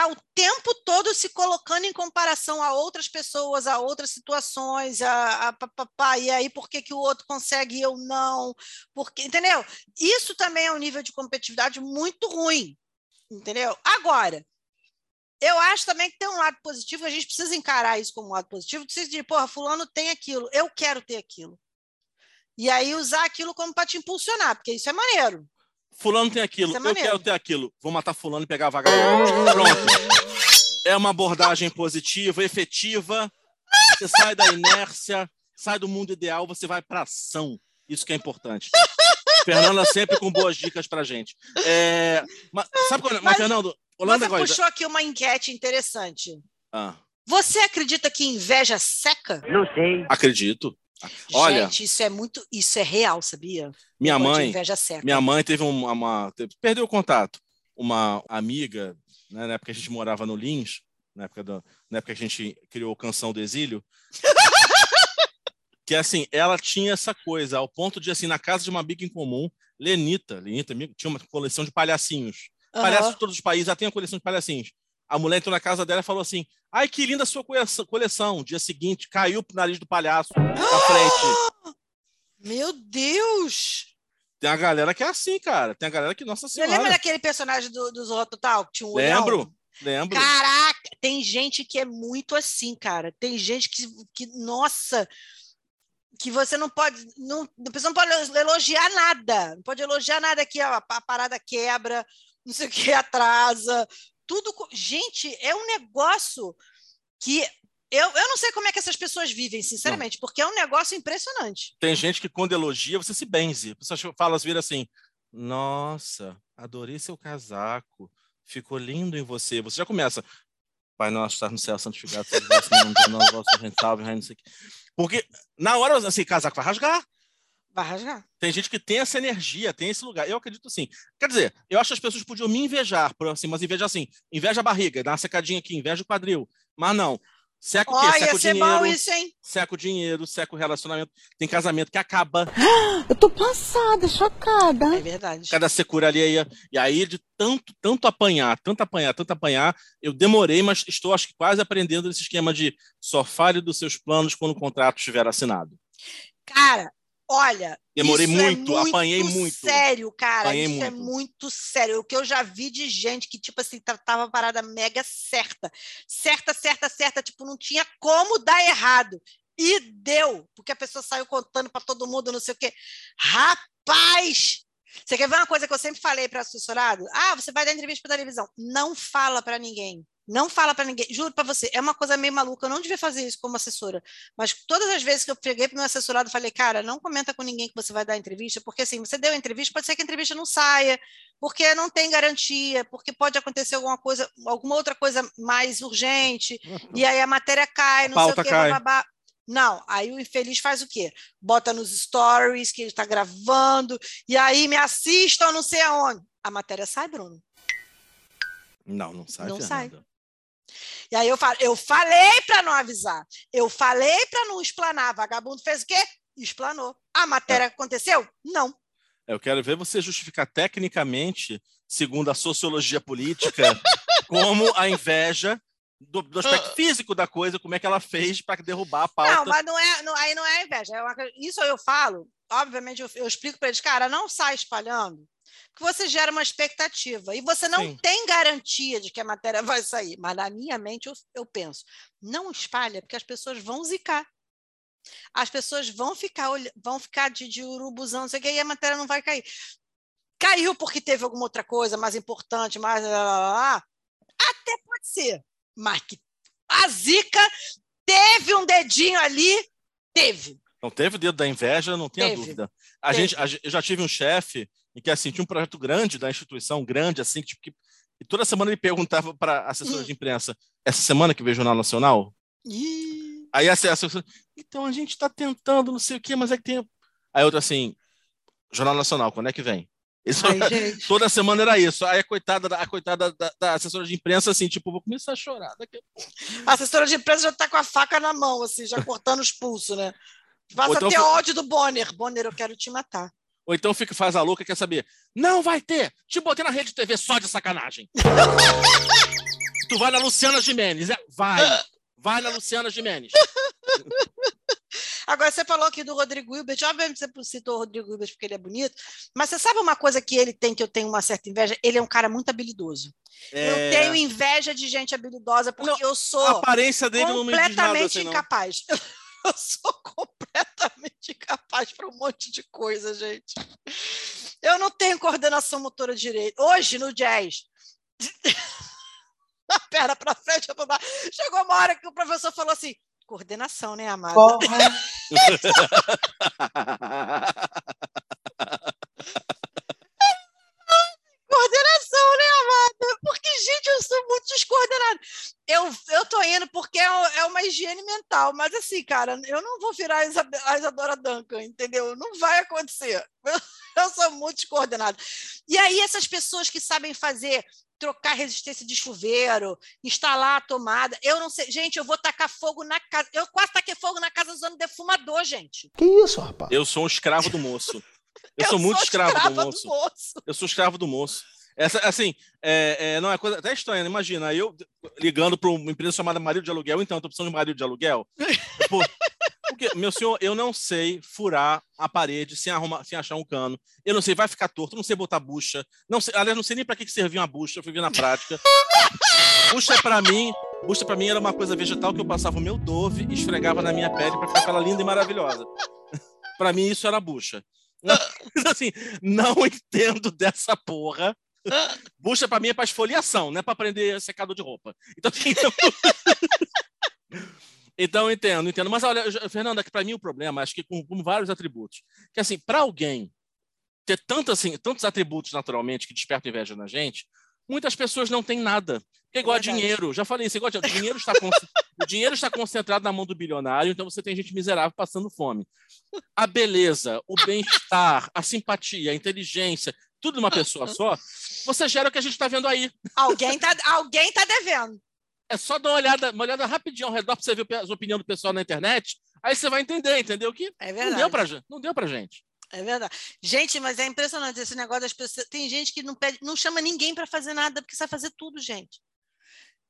está o tempo todo se colocando em comparação a outras pessoas, a outras situações, a, a, a, e aí por que, que o outro consegue e eu não? Porque, entendeu? Isso também é um nível de competitividade muito ruim, entendeu? Agora, eu acho também que tem um lado positivo, a gente precisa encarar isso como um lado positivo, precisa de, porra, fulano tem aquilo, eu quero ter aquilo. E aí usar aquilo como para te impulsionar, porque isso é maneiro. Fulano tem aquilo, é eu quero ter aquilo. Vou matar fulano e pegar a vaga. Pronto. É uma abordagem positiva, efetiva. Você sai da inércia, sai do mundo ideal, você vai para ação. Isso que é importante. Fernanda sempre com boas dicas pra gente. É, mas, sabe quando, mas, mas Fernando, Holanda você puxou aqui uma enquete interessante. Ah. Você acredita que inveja seca? Não sei. Acredito. Olha, Gente, isso é muito, isso é real, sabia? Minha mãe, minha mãe teve uma, uma teve, perdeu o contato. Uma amiga, né, na época que a gente morava no Lins, na época, do, na época que a gente criou Canção do Exílio, que assim, ela tinha essa coisa, ao ponto de assim, na casa de uma amiga em comum, Lenita, Lenita tinha uma coleção de palhacinhos. Uhum. Palhaços de todos os países, ela tem uma coleção de palhacinhos. A mulher entrou na casa dela e falou assim: Ai, que linda a sua coleção. Dia seguinte, caiu pro nariz do palhaço na frente. Meu Deus! Tem a galera que é assim, cara. Tem a galera que, nossa senhora. Você lembra daquele personagem do, do Zorro Total? Que tinha um Lembro, olhão? lembro. Caraca, tem gente que é muito assim, cara. Tem gente que, que nossa, que você não pode, não, a pessoa não pode elogiar nada. Não pode elogiar nada que a, a parada quebra, não sei o que atrasa, tudo. Gente, é um negócio que eu, eu não sei como é que essas pessoas vivem, sinceramente, não. porque é um negócio impressionante. Tem gente que, quando elogia, você se benze. A pessoa fala, vira assim: Nossa, adorei seu casaco, ficou lindo em você. Você já começa. Pai nosso, está no céu, santificado seja o vosso nome, gente salve, não sei o Porque na hora, assim, casaco vai rasgar. Vai rasgar. Tem gente que tem essa energia, tem esse lugar. Eu acredito sim. Quer dizer, eu acho que as pessoas podiam me invejar, por assim, mas inveja assim, inveja a barriga, dá uma secadinha aqui, inveja o quadril. Mas não. Seca o quê? Seca o dinheiro. Isso, hein? Seca o dinheiro, seca o relacionamento. Tem casamento que acaba. Eu tô passada, chocada. É verdade. Cada secura ali aí. E aí, de tanto, tanto apanhar, tanto apanhar, tanto apanhar, eu demorei, mas estou acho que quase aprendendo esse esquema de só fale dos seus planos quando o contrato estiver assinado. Cara, Olha, demorei muito, é muito, apanhei muito. Sério, cara, apanhei isso é muito. é muito sério. O que eu já vi de gente que tipo assim tava parada mega certa, certa, certa, certa, tipo não tinha como dar errado. E deu, porque a pessoa saiu contando para todo mundo, não sei o quê. Rapaz! Você quer ver uma coisa que eu sempre falei para assessorado? Ah, você vai dar entrevista para televisão. Não fala para ninguém. Não fala para ninguém. Juro para você, é uma coisa meio maluca. Eu não devia fazer isso como assessora. Mas todas as vezes que eu peguei para meu assessorado, falei, cara, não comenta com ninguém que você vai dar entrevista, porque assim, você deu a entrevista, pode ser que a entrevista não saia, porque não tem garantia, porque pode acontecer alguma coisa, alguma outra coisa mais urgente, e aí a matéria cai, não sei o quê, babá. Não, aí o infeliz faz o quê? Bota nos stories que ele está gravando, e aí me assistam não sei aonde. A matéria sai, Bruno? Não, não sai. Não sai. E aí eu falo, eu falei para não avisar, eu falei para não explanar. Vagabundo fez o quê? Explanou. A matéria aconteceu? Não. Eu quero ver você justificar tecnicamente, segundo a sociologia política, como a inveja do, do aspecto físico da coisa, como é que ela fez para derrubar a pauta. Não, mas não é, não- aí não é inveja. é uma isso eu falo, obviamente, eu, eu explico para eles, cara, não sai espalhando, porque você gera uma expectativa e você não Sim. tem garantia de que a matéria vai sair. Mas na minha mente eu, eu penso, não espalha, porque as pessoas vão zicar. As pessoas vão ficar, vão ficar de, de urubuzão, não sei o que, e a matéria não vai cair. Caiu porque teve alguma outra coisa mais importante, mais. lá, lá, lá, lá. Até pode ser. Mas que a zica teve um dedinho ali, teve. Não teve o dedo da inveja, não tenha Teve. dúvida. A Teve. gente, a eu já tive um chefe em que assim, tinha um projeto grande da instituição, grande, assim, tipo, que, e toda semana ele perguntava para assessora Hum. de imprensa: essa semana que veio o Jornal Nacional? Ih, Aí a assessora, então a gente está tentando, não sei o quê, mas é que tem. Aí outra assim: Jornal Nacional, quando é que vem? Isso, Ai, toda semana era isso. Aí a coitada, da- a coitada da, da assessora de imprensa, assim, tipo, vou começar a chorar daqui a pouco. A assessora de imprensa já está com a faca na mão, assim, já cortando os pulsos, né? Passa então a ter ódio do Bonner. Bonner, eu quero te matar. Ou então fica, faz a louca, quer saber? Não vai ter! Te botei na rede TV só de sacanagem. tu vai na Luciana Gimenez. é? Vai. Vai na Luciana Gimenez. Agora, você falou aqui do Rodrigo Hilbert, obviamente você citou o Rodrigo Hilbert porque ele é bonito, mas você sabe uma coisa que ele tem que eu tenho uma certa inveja? Ele é um cara muito habilidoso. Eu É, tenho inveja de gente habilidosa porque eu sou A aparência dele não me diz nada completamente assim, não. incapaz. Eu sou completamente incapaz para um monte de coisa, gente. Eu não tenho coordenação motora direito. Hoje, no jazz, a perna para frente, para baixo, chegou uma hora que o professor falou assim: coordenação, né, amada? Coordenação, né, amada? Porque, gente, eu sou muito descoordenada. Eu, eu tô indo porque é, é uma higiene mental, mas assim, cara, eu não vou virar a Isadora Duncan, entendeu? Não vai acontecer. Eu sou muito descoordenada. E aí, essas pessoas que sabem fazer, trocar resistência de chuveiro, instalar a tomada, eu não sei. Gente, eu vou tacar fogo na casa. Eu quase taquei fogo na casa usando defumador, gente. Que isso, rapaz? Eu sou um escravo do moço. Eu, sou muito escravo do escrava moço. moço. Eu sou escravo do moço. Essa, assim, é, é, não é coisa até estranha, né? Imagina, eu ligando para uma empresa chamada marido de aluguel, então, eu tô precisando de marido de aluguel. Pô, porque, meu senhor, eu não sei furar a parede sem, arrumar, sem achar um cano. Eu não sei, vai ficar torto, eu não sei botar bucha. Não sei, aliás, não sei nem para que, que servia uma bucha, eu fui ver na prática. bucha para mim, bucha para mim era uma coisa vegetal que eu passava o meu dove e esfregava na minha pele para ficar aquela linda e maravilhosa. para mim isso era bucha. Não, assim, não entendo dessa porra. Bucha pra mim é pra esfoliação, não é pra prender secador de roupa. Então, então eu entendo, entendo. Mas olha, Fernanda, que pra mim o problema, acho que com, com vários atributos, que assim, pra alguém ter tanto, assim, tantos atributos naturalmente que despertam inveja na gente, muitas pessoas não têm nada. Porque é igual a dinheiro, já falei isso, é igual a dinheiro está o dinheiro está concentrado na mão do bilionário, então você tem gente miserável passando fome. A beleza, o bem-estar, a simpatia, a inteligência, tudo numa pessoa só, você gera o que a gente está vendo aí. Alguém tá, alguém tá devendo. É só dar uma olhada, uma olhada rapidinho ao redor para você ver as opiniões do pessoal na internet, aí você vai entender, entendeu? Que É não verdade. deu pra, gente- não deu pra gente. É verdade. Gente, mas é impressionante esse negócio das pessoas. Tem gente que não pede, não chama ninguém para fazer nada, porque sabe fazer tudo, gente.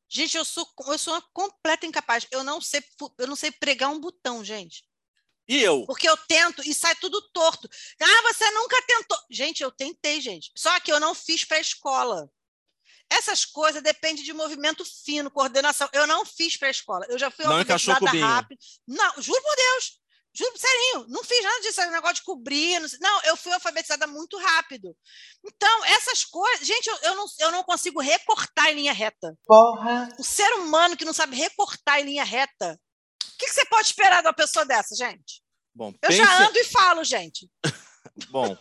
Gente, eu sou, eu sou uma completa incapaz. Eu não sei, eu não sei pregar um botão, gente. E eu? Porque eu tento e sai tudo torto. Ah, você nunca tentou. Gente, eu tentei, gente. Só que eu não fiz para a escola. essas coisas dependem de movimento fino, coordenação. Eu não fiz pré-escola. Eu já fui Não encaixou cubinho. rápido. Não, juro por Deus. Juro, serinho, não fiz nada disso, esse negócio de cobrir. Não, não, eu fui alfabetizada muito rápido. Então, essas coisas. Gente, eu, eu não, eu não consigo recortar em linha reta. Porra. O ser humano que não sabe recortar em linha reta. O que, que você pode esperar de uma pessoa dessa, gente? Bom, Eu pense- já ando e falo, gente. Bom,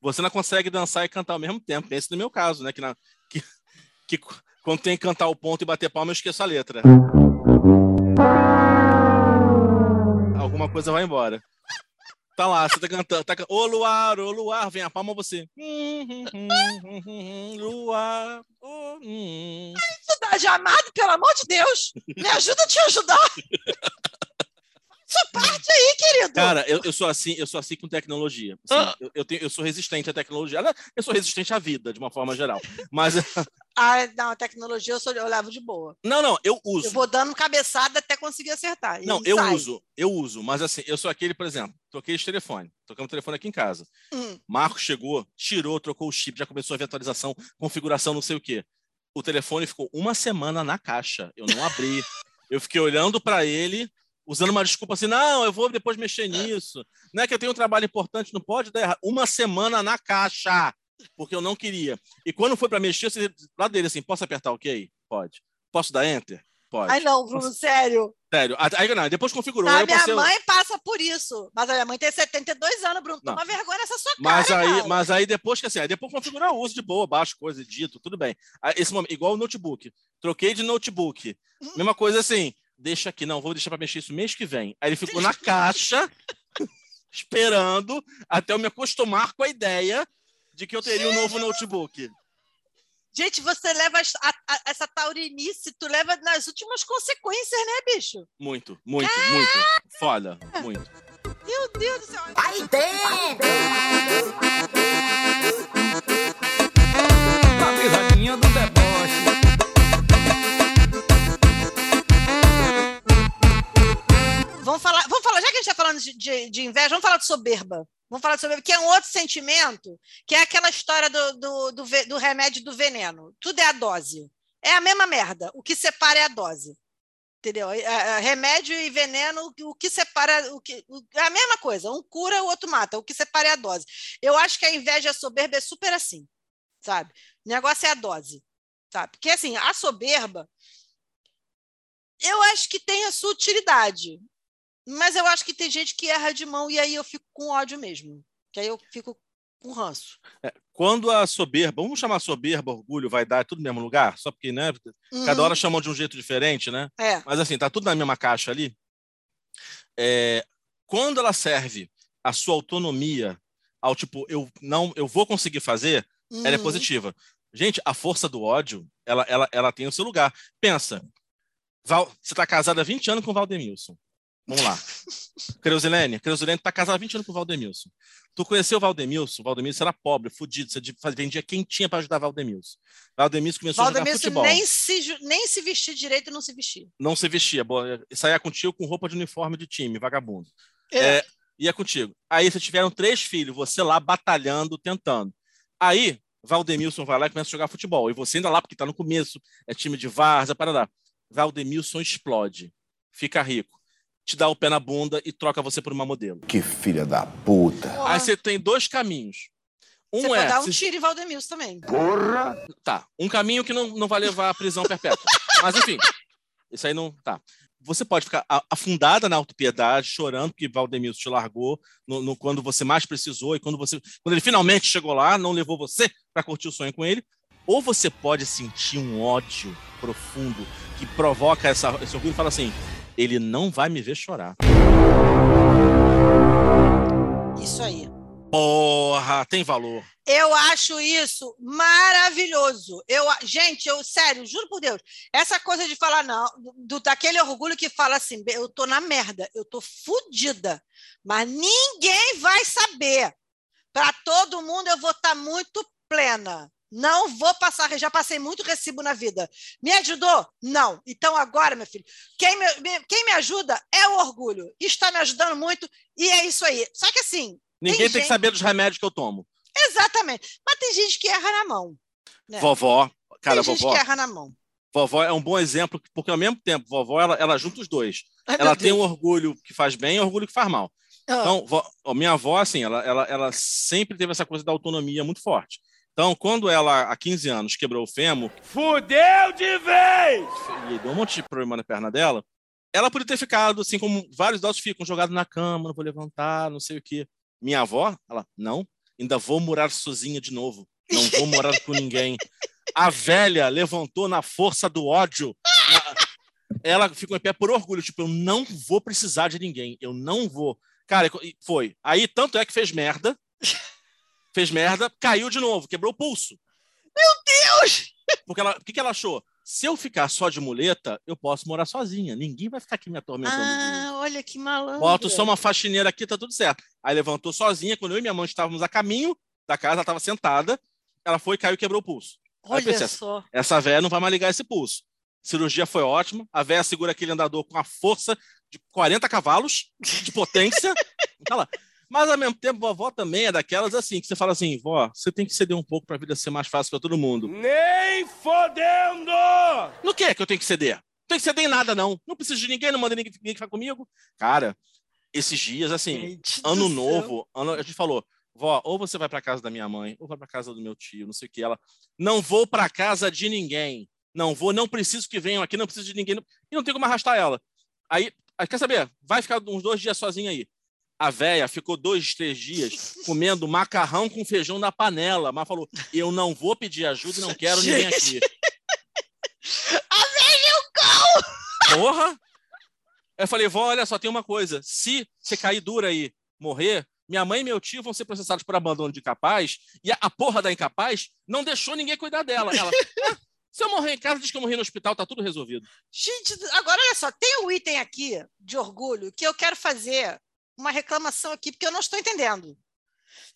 você não consegue dançar e cantar ao mesmo tempo. Pense no meu caso, né? Que, na- que, que quando tem que cantar o ponto e bater palma, eu esqueço a letra. Alguma coisa vai embora. Tá lá, você tá cantando. Tá, ô luar, ô luar, vem a palma você. Luar. ô, hum. Cidade amado, pelo amor de Deus. Me ajuda a te ajudar. Sua parte aí, querido. Cara, eu, eu sou assim, eu sou assim com tecnologia. Assim, eu, eu, tenho- eu sou resistente à tecnologia. Eu sou resistente à vida, de uma forma geral. Mas Ah, não, a tecnologia eu, sou, eu levo de boa. não, não, eu uso. Eu vou dando cabeçada até conseguir acertar. Não, eu sai. uso, eu uso, mas assim, eu sou aquele, por exemplo, troquei de telefone, tocamos o telefone aqui em casa. Hum. Marco chegou, tirou, trocou o chip, já começou a ver atualização, configuração, não sei o quê. O telefone ficou uma semana na caixa, eu não abri. eu fiquei olhando para ele, usando uma desculpa assim, não, eu vou depois mexer nisso. Não é que eu tenho um trabalho importante, não pode dar errado. Uma semana na caixa, porque eu não queria. E quando foi para mexer, você lá dele assim, posso apertar OK? Pode. Posso dar enter? Pode. Ai, não, Bruno, sério. Sério. Aí, não, depois configurou. A minha passei- mãe passa por isso. Mas a minha mãe tem 72 anos, Bruno. Não. Toma vergonha nessa sua Mas cara, aí, cara. mas aí depois que assim, aí depois configurar o uso de boa, baixo, coisa, dito, tudo bem. Aí, Esse momento, igual o notebook. Troquei de notebook. Hum. Mesma coisa assim, deixa aqui, não, vou deixar para mexer isso mês que vem. Aí ele ficou na caixa, esperando até eu me acostumar com a ideia de que eu teria um novo notebook. Gente, você leva a- a- essa taurinice, tu leva nas últimas consequências, né, bicho? Muito, muito, muito. Foda, muito. Meu Deus do céu. Dentro! A pesadinha do Vamos falar, vamos falar, já que a gente está falando de, de- de inveja, vamos falar de soberba. Vamos falar de soberba, que é um outro sentimento, que é aquela história do, do, do, do remédio do veneno. Tudo é a dose. É a mesma merda. O que separa é a dose. Entendeu? É- é remédio e veneno, o que separa. O que, é a mesma coisa. Um cura, o outro mata. O que separa é a dose. Eu acho que a inveja soberba é super assim. Sabe? O negócio é a dose. Sabe? Porque assim, a soberba. Eu acho que tem a sua utilidade. Mas eu acho que tem gente que erra de mão e aí eu fico com ódio mesmo. Que aí eu fico com ranço. Quando a soberba, vamos chamar soberba, orgulho, vaidade, tudo no mesmo lugar? Só porque, né? Cada Uhum. hora chamam de um jeito diferente, né? É. Mas assim, tá tudo na mesma caixa ali. É, quando ela serve a sua autonomia ao tipo, eu não, eu vou conseguir fazer, ela é Uhum. positiva. Gente, a força do ódio, ela, ela, ela tem o seu lugar. Pensa, Val, você tá casada há 20 anos com o Valdemilson. Vamos lá. Creusilene, Creusilene tá casada há 20 anos com o Valdemilson. Tu conheceu o Valdemilson? O Valdemilson era pobre, fudido, você vendia quem tinha para ajudar o Valdemilson. Valdemilson começou a jogar futebol. nem se, nem se vestir direito não se vestia. Não se vestia, boa, saía contigo com roupa de uniforme de time, vagabundo. É. É, ia contigo. Aí vocês tiveram três filhos, você lá batalhando, tentando. Aí, Valdemilson vai lá e começa a jogar futebol. E você ainda lá, porque tá no começo, é time de várzea, parará. Valdemilson explode, fica rico, te dá o pé na bunda e troca você por uma modelo. Que filha da puta. Porra, Aí você tem dois caminhos. Um você é. pode dar um se- tiro em Valdemilson também. Porra. Tá, um caminho que não, não vai levar à prisão perpétua. Mas, enfim, isso aí não. Tá. Você pode ficar afundada na autopiedade, chorando que Valdemilson te largou no, no- quando você mais precisou e quando, você, quando ele finalmente chegou lá, não levou você para curtir o sonho com ele. Ou você pode sentir um ódio profundo que provoca essa, esse orgulho e fala assim: ele não vai me ver chorar. Isso aí. Porra, tem valor. Eu acho isso maravilhoso. Eu, gente, eu sério, juro por Deus, essa coisa de falar não, do, daquele orgulho que fala assim, eu tô na merda, eu tô fodida, mas ninguém vai saber. Para todo mundo eu vou estar muito plena. Não vou passar, já passei muito recibo na vida. Me ajudou? Não. Então agora, meu filho, quem me, quem me ajuda é o orgulho. Está me ajudando muito e é isso aí. Só que assim, Ninguém tem, gente- que saber dos remédios que eu tomo. Exatamente. Mas tem gente que erra na mão. né? Vovó, cara, Tem gente vovó, que erra na mão. vovó é um bom exemplo, porque ao mesmo tempo, vovó, ela, ela junta os dois. Ai, ela tem um Deus. orgulho que faz bem e um orgulho que faz mal. Ah, Então, vó- minha avó, assim, ela, ela, ela sempre teve essa coisa da autonomia muito forte. Então, quando ela, há 15 anos, quebrou o fêmur, Fudeu de vez! e deu um monte de problema na perna dela, ela podia ter ficado, assim como vários idosos ficam, jogados na cama, não vou levantar, não sei o quê. Minha avó, ela, não, ainda vou morar sozinha de novo. Não vou morar com ninguém. A velha levantou na força do ódio. Na- Ela ficou em pé por orgulho, tipo, eu não vou precisar de ninguém, eu não vou. Cara, foi. Aí, tanto é que fez merda, fez merda, caiu de novo, quebrou o pulso. Deus! Porque ela, o que, que ela achou? Se eu ficar só de muleta, eu posso morar sozinha. Ninguém vai ficar aqui me atormentando. Ah, olha que malandro. Boto só uma faxineira aqui, tá tudo certo. Aí levantou sozinha. Quando eu e minha mãe estávamos a caminho da casa, ela estava sentada. Ela foi, caiu e quebrou o pulso. Olha pensei, só. Essa véia não vai mais ligar esse pulso. Cirurgia foi ótima. A véia segura aquele andador com a força de 40 cavalos de potência. Tá lá. Mas ao mesmo tempo, vovó também é daquelas assim, que você fala assim, vó, você tem que ceder um pouco para a vida ser mais fácil para todo mundo. Nem fodendo! No que é que eu tenho que ceder? Não tenho que ceder em nada, não. Não preciso de ninguém, não manda ninguém, ninguém ficar comigo. Cara, esses dias, assim, Gente ano novo, ano, a gente falou, vó, ou você vai para casa da minha mãe, ou vai para casa do meu tio, não sei o que. Ela, não vou para casa de ninguém. Não vou, não preciso que venham aqui, não preciso de ninguém. não- E não tem como arrastar ela. Aí, aí, quer saber? Vai ficar uns dois dias sozinha aí. A véia ficou dois, três dias comendo macarrão com feijão na panela, mas falou: eu não vou pedir ajuda e não quero ninguém aqui. A velha é o cão! Porra! Eu falei, vó, olha só, tem uma coisa. Se você cair dura aí, morrer, minha mãe e meu tio vão ser processados por abandono de incapaz, e a, a porra da incapaz não deixou ninguém cuidar dela. Ela, "Ah, se eu morrer em casa, diz que eu morri no hospital, tá tudo resolvido. Gente, agora olha só, tem um item aqui de orgulho que eu quero fazer uma reclamação aqui, porque eu não estou entendendo.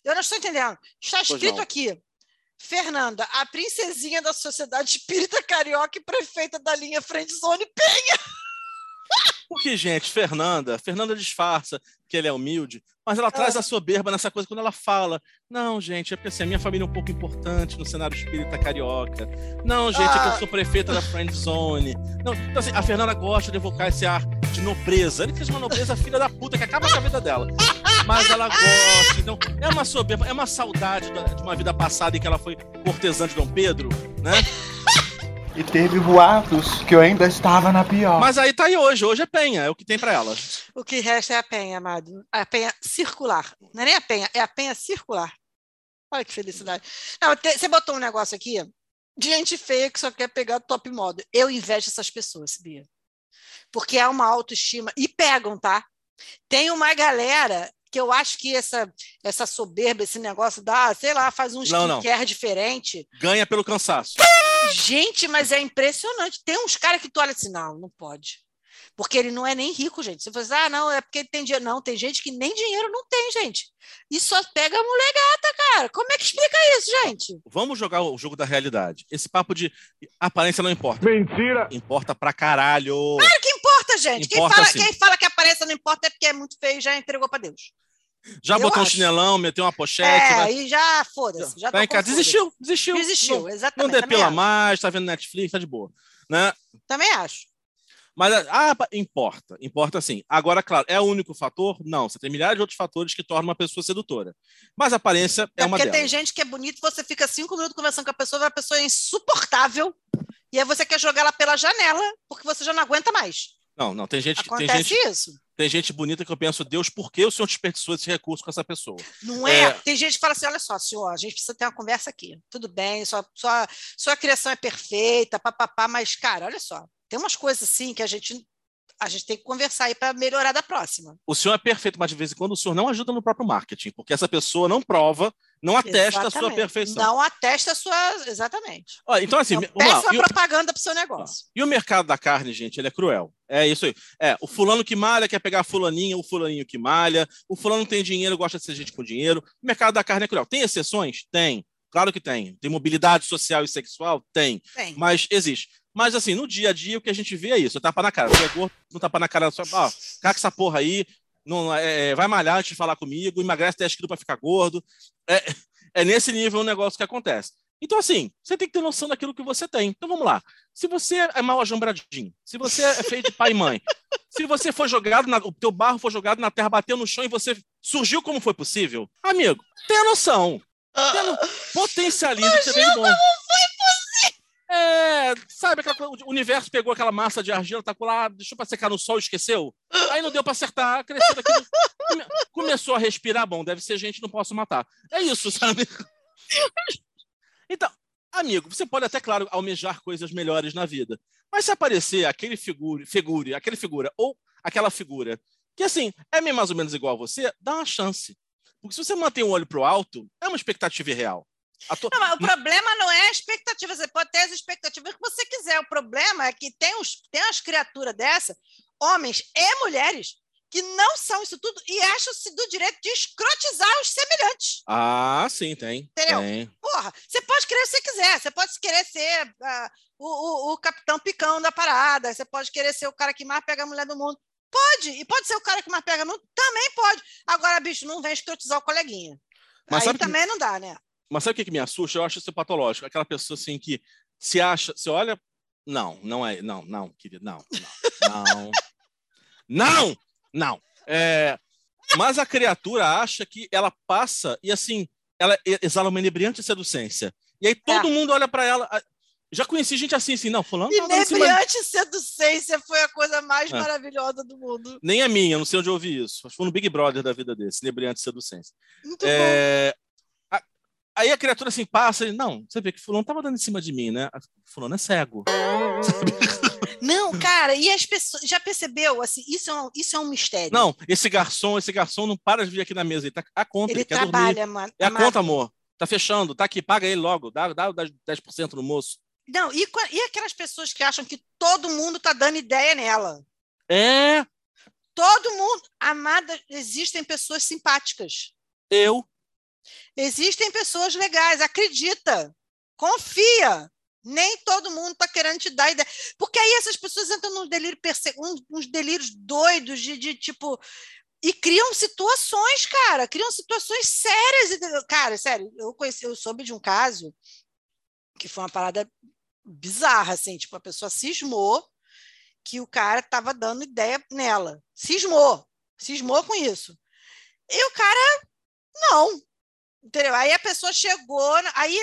Eu não estou entendendo. Está escrito aqui. Fernanda, a princesinha da Sociedade Espírita Carioca e prefeita da linha Friendzone Penha. Porque, gente, Fernanda, Fernanda disfarça que ele é humilde, mas ela traz a soberba nessa coisa quando ela fala. Não, gente, é porque assim, a minha família é um pouco importante no cenário espírita carioca. Não, gente, é que Ah. eu sou prefeita da Friend Zone. Não, então, assim, a Fernanda gosta de evocar esse ar de nobreza. Ele fez uma nobreza filha da puta que acaba com a vida dela. Mas ela gosta, então é uma soberba, é uma saudade da- de uma vida passada em que ela foi cortesã de Dom Pedro, né? E teve boatos que eu ainda estava na pior. Mas aí tá aí hoje, hoje é penha, é o que tem pra ela. O que resta é a penha, amado. A penha circular. Não é nem a penha, é a penha circular. Olha que felicidade. Não, te- você botou um negócio aqui de gente feia que só quer pegar top moda. Eu invejo essas pessoas, Bia. Porque há uma autoestima. E pegam, tá? Tem uma galera que eu acho que essa, essa soberba, esse negócio da, sei lá, faz um skincare diferente. Ganha pelo cansaço. Gente, mas é impressionante. Tem uns caras que tu olha assim, não, não pode. Porque ele não é nem rico, gente. Você fala assim, ah, não, é porque ele tem dinheiro. Não, tem gente que nem dinheiro não tem, gente. E só pega a mulher gata, cara. Como é que explica isso, gente? Vamos jogar o jogo da realidade. Esse papo de aparência não importa. Mentira! Importa pra caralho. Claro que importa, gente. quem, Importa fala, sim. quem fala que aparência não importa é porque é muito feio e já entregou pra Deus. Já Eu botou um acho. chinelão, meteu uma pochete. é, vai- aí já, foda-se. Já tá em casa. Desistiu, desistiu. Desistiu, Não, exatamente. não depila mais, tá vendo Netflix, tá de boa. Né? Também acho. Mas, ah, importa, importa sim. Agora, claro, é o único fator? Não, você tem milhares de outros fatores que tornam uma pessoa sedutora. Mas a aparência é, É uma porque delas. tem gente que é bonita, você fica cinco minutos conversando com a pessoa, a pessoa é insuportável, e aí você quer jogar ela pela janela, porque você já não aguenta mais. Não, não, tem gente, que- tem, Acontece gente, isso. tem gente bonita que eu penso, Deus, por que o senhor desperdiçou esse recurso com essa pessoa? Não é? É. Tem gente que fala assim: olha só, senhor, a gente precisa ter uma conversa aqui. Tudo bem, sua, sua, sua criação é perfeita, papapá, mas, cara, olha só, tem umas coisas assim que a gente, a gente tem que conversar aí para melhorar da próxima. O senhor é perfeito, mas de vez em quando o senhor não ajuda no próprio marketing, porque essa pessoa não prova, não atesta a sua Exatamente. perfeição. Não atesta a sua. Exatamente. Olha, então, assim, Então, lá. péssima o- propaganda para o seu negócio. E o mercado da carne, gente, ele é cruel. É isso aí. É, o fulano que malha quer pegar a fulaninha, o fulaninho que malha, o fulano tem dinheiro, gosta de ser gente com dinheiro. O mercado da carne é cruel. Tem exceções? Tem. Claro que tem. Tem mobilidade social e sexual? Tem. Tem. Mas existe. Mas, assim, no dia a dia, o que a gente vê é isso. Tapa na cara. Você é gordo, não tapa na cara. Só, ó, caca essa porra aí. Não, é, vai malhar antes de falar comigo. Emagrece 10 quilos para ficar gordo. É, é nesse nível o negócio que acontece. Então, assim, você tem que ter noção daquilo que você tem. Então, vamos lá. Se você é mal ajombradinho, se você é feio de pai e mãe, se você foi jogado, na, o teu barro foi jogado na terra, bateu no chão e você surgiu como foi possível, amigo, tenha noção. Tenha no... Potencialize o que você tem de bom. É, sabe, aquela, o universo pegou aquela massa de argila, tacou lá, deixou pra secar no sol esqueceu. Aí não deu pra acertar, cresceu daquilo. Come, começou a respirar, bom, deve ser gente, não posso matar. É isso, sabe? Então, amigo, você pode até, claro, almejar coisas melhores na vida. Mas se aparecer aquele figure, figure, aquele figura ou aquela figura que, assim, é meio mais ou menos igual a você, dá uma chance. Porque se você mantém o olho pro alto, é uma expectativa irreal. To... Não, o problema não é a expectativa, você pode ter as expectativas que você quiser. O problema é que tem, uns, tem umas criaturas dessa, homens e mulheres, que não são isso tudo e acham-se do direito de escrotizar os semelhantes. Ah, sim, tem. Entendeu? Tem. Porra, você pode querer o que você quiser, você pode querer ser uh, o, o, o, capitão picão da parada, você pode querer ser o cara que mais pega a mulher do mundo. Pode, e pode ser o cara que mais pega mulher, também pode. Agora, bicho, não vem escrotizar o coleguinha. Mas Aí também que... não dá, né? Mas sabe o que, que me assusta? Eu acho isso patológico. Aquela pessoa assim que se acha, se olha. Não, não é. Não, não, querido, não, não. Não. não! Não. É, mas a criatura acha que ela passa e assim, ela exala uma inebriante seducência. E aí todo é. mundo olha para ela. Já conheci gente assim, assim, não, fulano. Inebriante de seducência foi a coisa mais é. maravilhosa do mundo. Nem é minha, não sei onde eu ouvi isso. Acho que foi no Big Brother da vida desse, inebriante seducência. Muito é, bom. Aí a criatura assim passa e, não, você vê que fulano tava dando em cima de mim, né? Fulano é cego. Não, cara, e as pessoas. Já percebeu? Assim, isso é um, isso é um mistério. Não, esse garçom, esse garçom não para de vir aqui na mesa. Ele tá a conta, ele, ele trabalha, quer dormir. Mano, é a conta, amor. Tá fechando, tá aqui, paga ele logo, dá, dá 10% no moço. Não, e, e aquelas pessoas que acham que todo mundo tá dando ideia nela? É. Todo mundo. Amada, existem pessoas simpáticas. Eu. Existem pessoas legais, acredita. Confia. Nem todo mundo está querendo te dar ideia. Porque aí essas pessoas entram num delírio uns delírios doidos de, de tipo. E criam situações, cara, criam situações sérias. Cara, sério, eu conheci, eu soube de um caso que foi uma parada bizarra, assim, tipo, a pessoa cismou que o cara estava dando ideia nela. Cismou, cismou com isso. E o cara, não. Entendeu? Aí a pessoa chegou, aí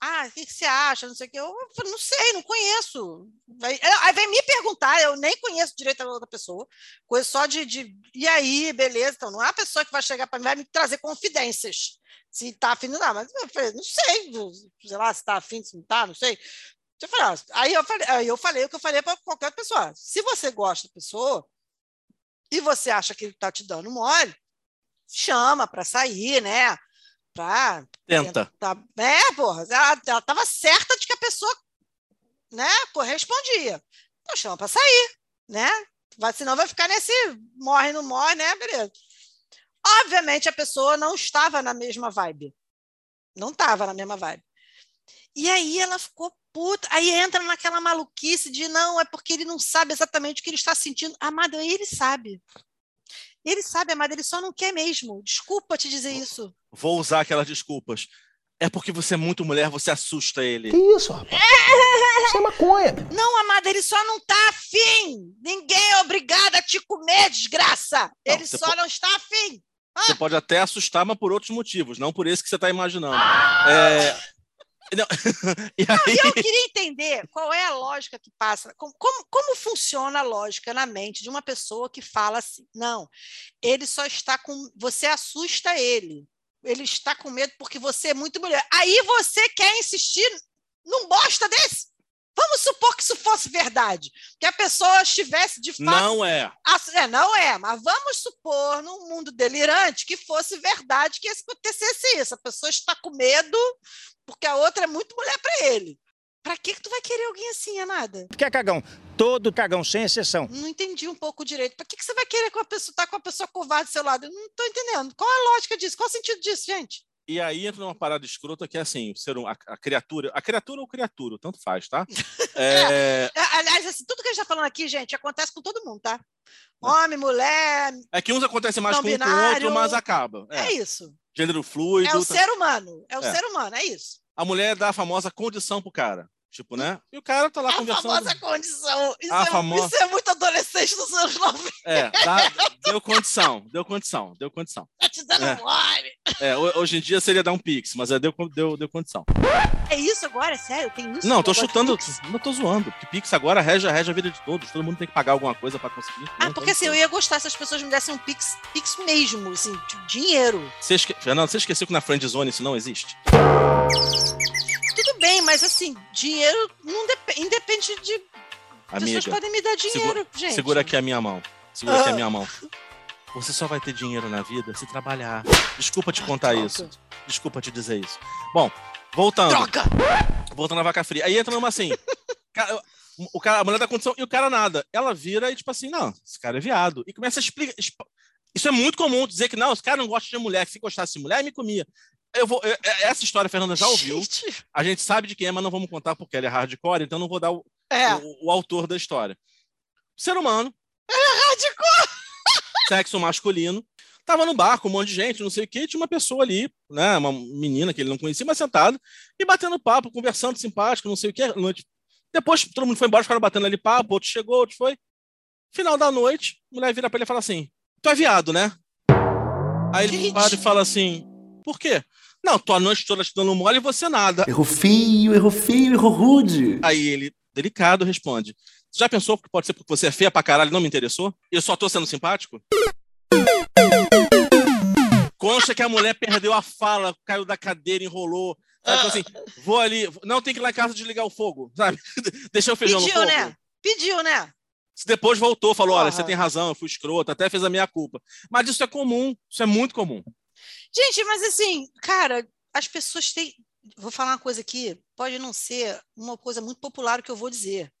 ah, o que, você acha? Não sei o que. Eu não sei, não conheço. Aí vem me perguntar, eu nem conheço direito a outra pessoa, coisa só de, de. E aí, beleza? Então, não é a pessoa que vai chegar para mim vai me trazer confidências. Se está afim, não dá. Mas eu falei, não sei, sei lá, se está afim, se não está, não sei. Eu falei, ah, aí, eu falei, aí eu falei o que eu falei para qualquer pessoa. Se você gosta da pessoa e você acha que ele está te dando mole, chama para sair, né? Pra Tenta. Tentar, é, porra, ela, ela tava certa de que a pessoa né, correspondia. Então chama para sair, né? Vai, senão vai ficar nesse morre, não morre, né? Beleza. Obviamente a pessoa não estava na mesma vibe. Não estava na mesma vibe. E aí ela ficou puta. Aí entra naquela maluquice de não, é porque ele não sabe exatamente o que ele está sentindo. Amado, ele sabe. Ele sabe, amado, ele só não quer mesmo. Desculpa te dizer isso. Vou usar aquelas desculpas. É porque você é muito mulher, você assusta ele. Que isso, rapaz? Isso é maconha. Não, amada, ele só não tá afim. Ninguém é obrigado a te comer, desgraça. Não, ele só não está afim. Ah. Você pode até assustar, mas por outros motivos, não por esse que você está imaginando. Ah. É... Não. e aí... eu queria entender qual é a lógica que passa, como, como, como, funciona a lógica na mente de uma pessoa que fala assim, não, ele só está com, você assusta ele, ele está com medo porque você é muito mulher. Aí você quer insistir num bosta desse? Vamos supor que isso fosse verdade, que a pessoa estivesse de fato. Não é. é. Não é, mas vamos supor, num mundo delirante, que fosse verdade que acontecesse isso. A pessoa está com medo porque a outra é muito mulher para ele. Para que, que tu vai querer alguém assim, amada? Porque é cagão. Todo cagão, sem exceção. Não entendi um pouco direito. Para que, que você vai querer com a pessoa, estar tá com a pessoa covarde do seu lado? Eu não estou entendendo. Qual é a lógica disso? Qual é o sentido disso, gente? E aí entra numa parada escrota que é assim, ser um, a, a, criatura, a criatura ou criatura, tanto faz, tá? É... é, aliás, assim, tudo que a gente está falando aqui, gente, acontece com todo mundo, tá? Homem, mulher. É que uns acontecem mais com um com o outro, mas acaba. É, é isso. Gênero fluido. É o tá... ser humano. É o é. ser humano, é isso. a mulher dá a famosa condição pro cara. Tipo, né? E o cara tá lá a conversando. famosa condição. Isso, A é, famosa- isso é muito adolescente dos anos 90. É, tá, deu condição, deu condição, deu condição. Tá te dando É. mole. É, ho- hoje em dia seria dar um pix, mas é, deu, deu, deu condição. É isso agora? É sério? Tem isso? Não, tô chutando, não tô zoando. Porque pix agora rege, rege a vida de todos. Todo mundo tem que pagar alguma coisa pra conseguir. Ah, Não, porque assim, eu ia gostar se as pessoas me dessem um pix, pix mesmo, assim, tipo, dinheiro. Você esque... Fernando, você esqueceu que na friend zone isso não existe? Bem, mas assim, dinheiro não dep independe de. Amiga, pessoas podem me dar dinheiro, gente. segura aqui a minha mão. Segura aqui Ah. a minha mão. Você só vai ter dinheiro na vida se trabalhar. Desculpa te contar droga. isso. Desculpa te dizer isso. Bom, voltando. Droga! Voltando à vaca fria. Aí entra numa assim. o cara, a mulher da condição e o cara nada. Ela vira e, tipo assim, não, esse cara é viado. E começa a explicar. exp- Isso é muito comum dizer que não, esse cara não gosta de mulher, que se gostasse de mulher, me comia. Eu vou, eu- essa história a Fernanda já ouviu. Gente, A gente sabe de quem é, mas não vamos contar porque ela é hardcore, então não vou dar o, É, o, o autor da história. Ser humano, hardcore! sexo masculino, tava no bar com um monte de gente, não sei o quê, tinha uma pessoa ali, né, uma menina que ele não conhecia, mas sentada, e batendo papo, conversando simpático, não sei o quê. Noite. Depois todo mundo foi embora, ficaram batendo ali papo, outro chegou, outro foi. Final da noite, a mulher vira pra ele e fala assim: Tu é viado, né? Aí ele para e fala assim: Por quê? Não, tua noite toda te dando mole e você nada. Errou feio, errou feio, errou rude. Aí ele, delicado, responde: Você já pensou que pode ser porque você é feia pra caralho e não me interessou? E eu só tô sendo simpático? Consta que a mulher perdeu a fala, caiu da cadeira, enrolou. Sabe, falou assim, vou ali. Não, tem que ir lá em casa desligar o fogo, sabe? Deixar o feijão no Pediu, fogo. né? Pediu, né? Depois voltou, falou: olha, você tem razão, eu fui escroto, até fez a minha culpa. Mas isso é comum, isso é muito comum. Gente, mas assim, cara, as pessoas têm. Vou falar uma coisa aqui, pode não ser uma coisa muito popular o que eu vou dizer.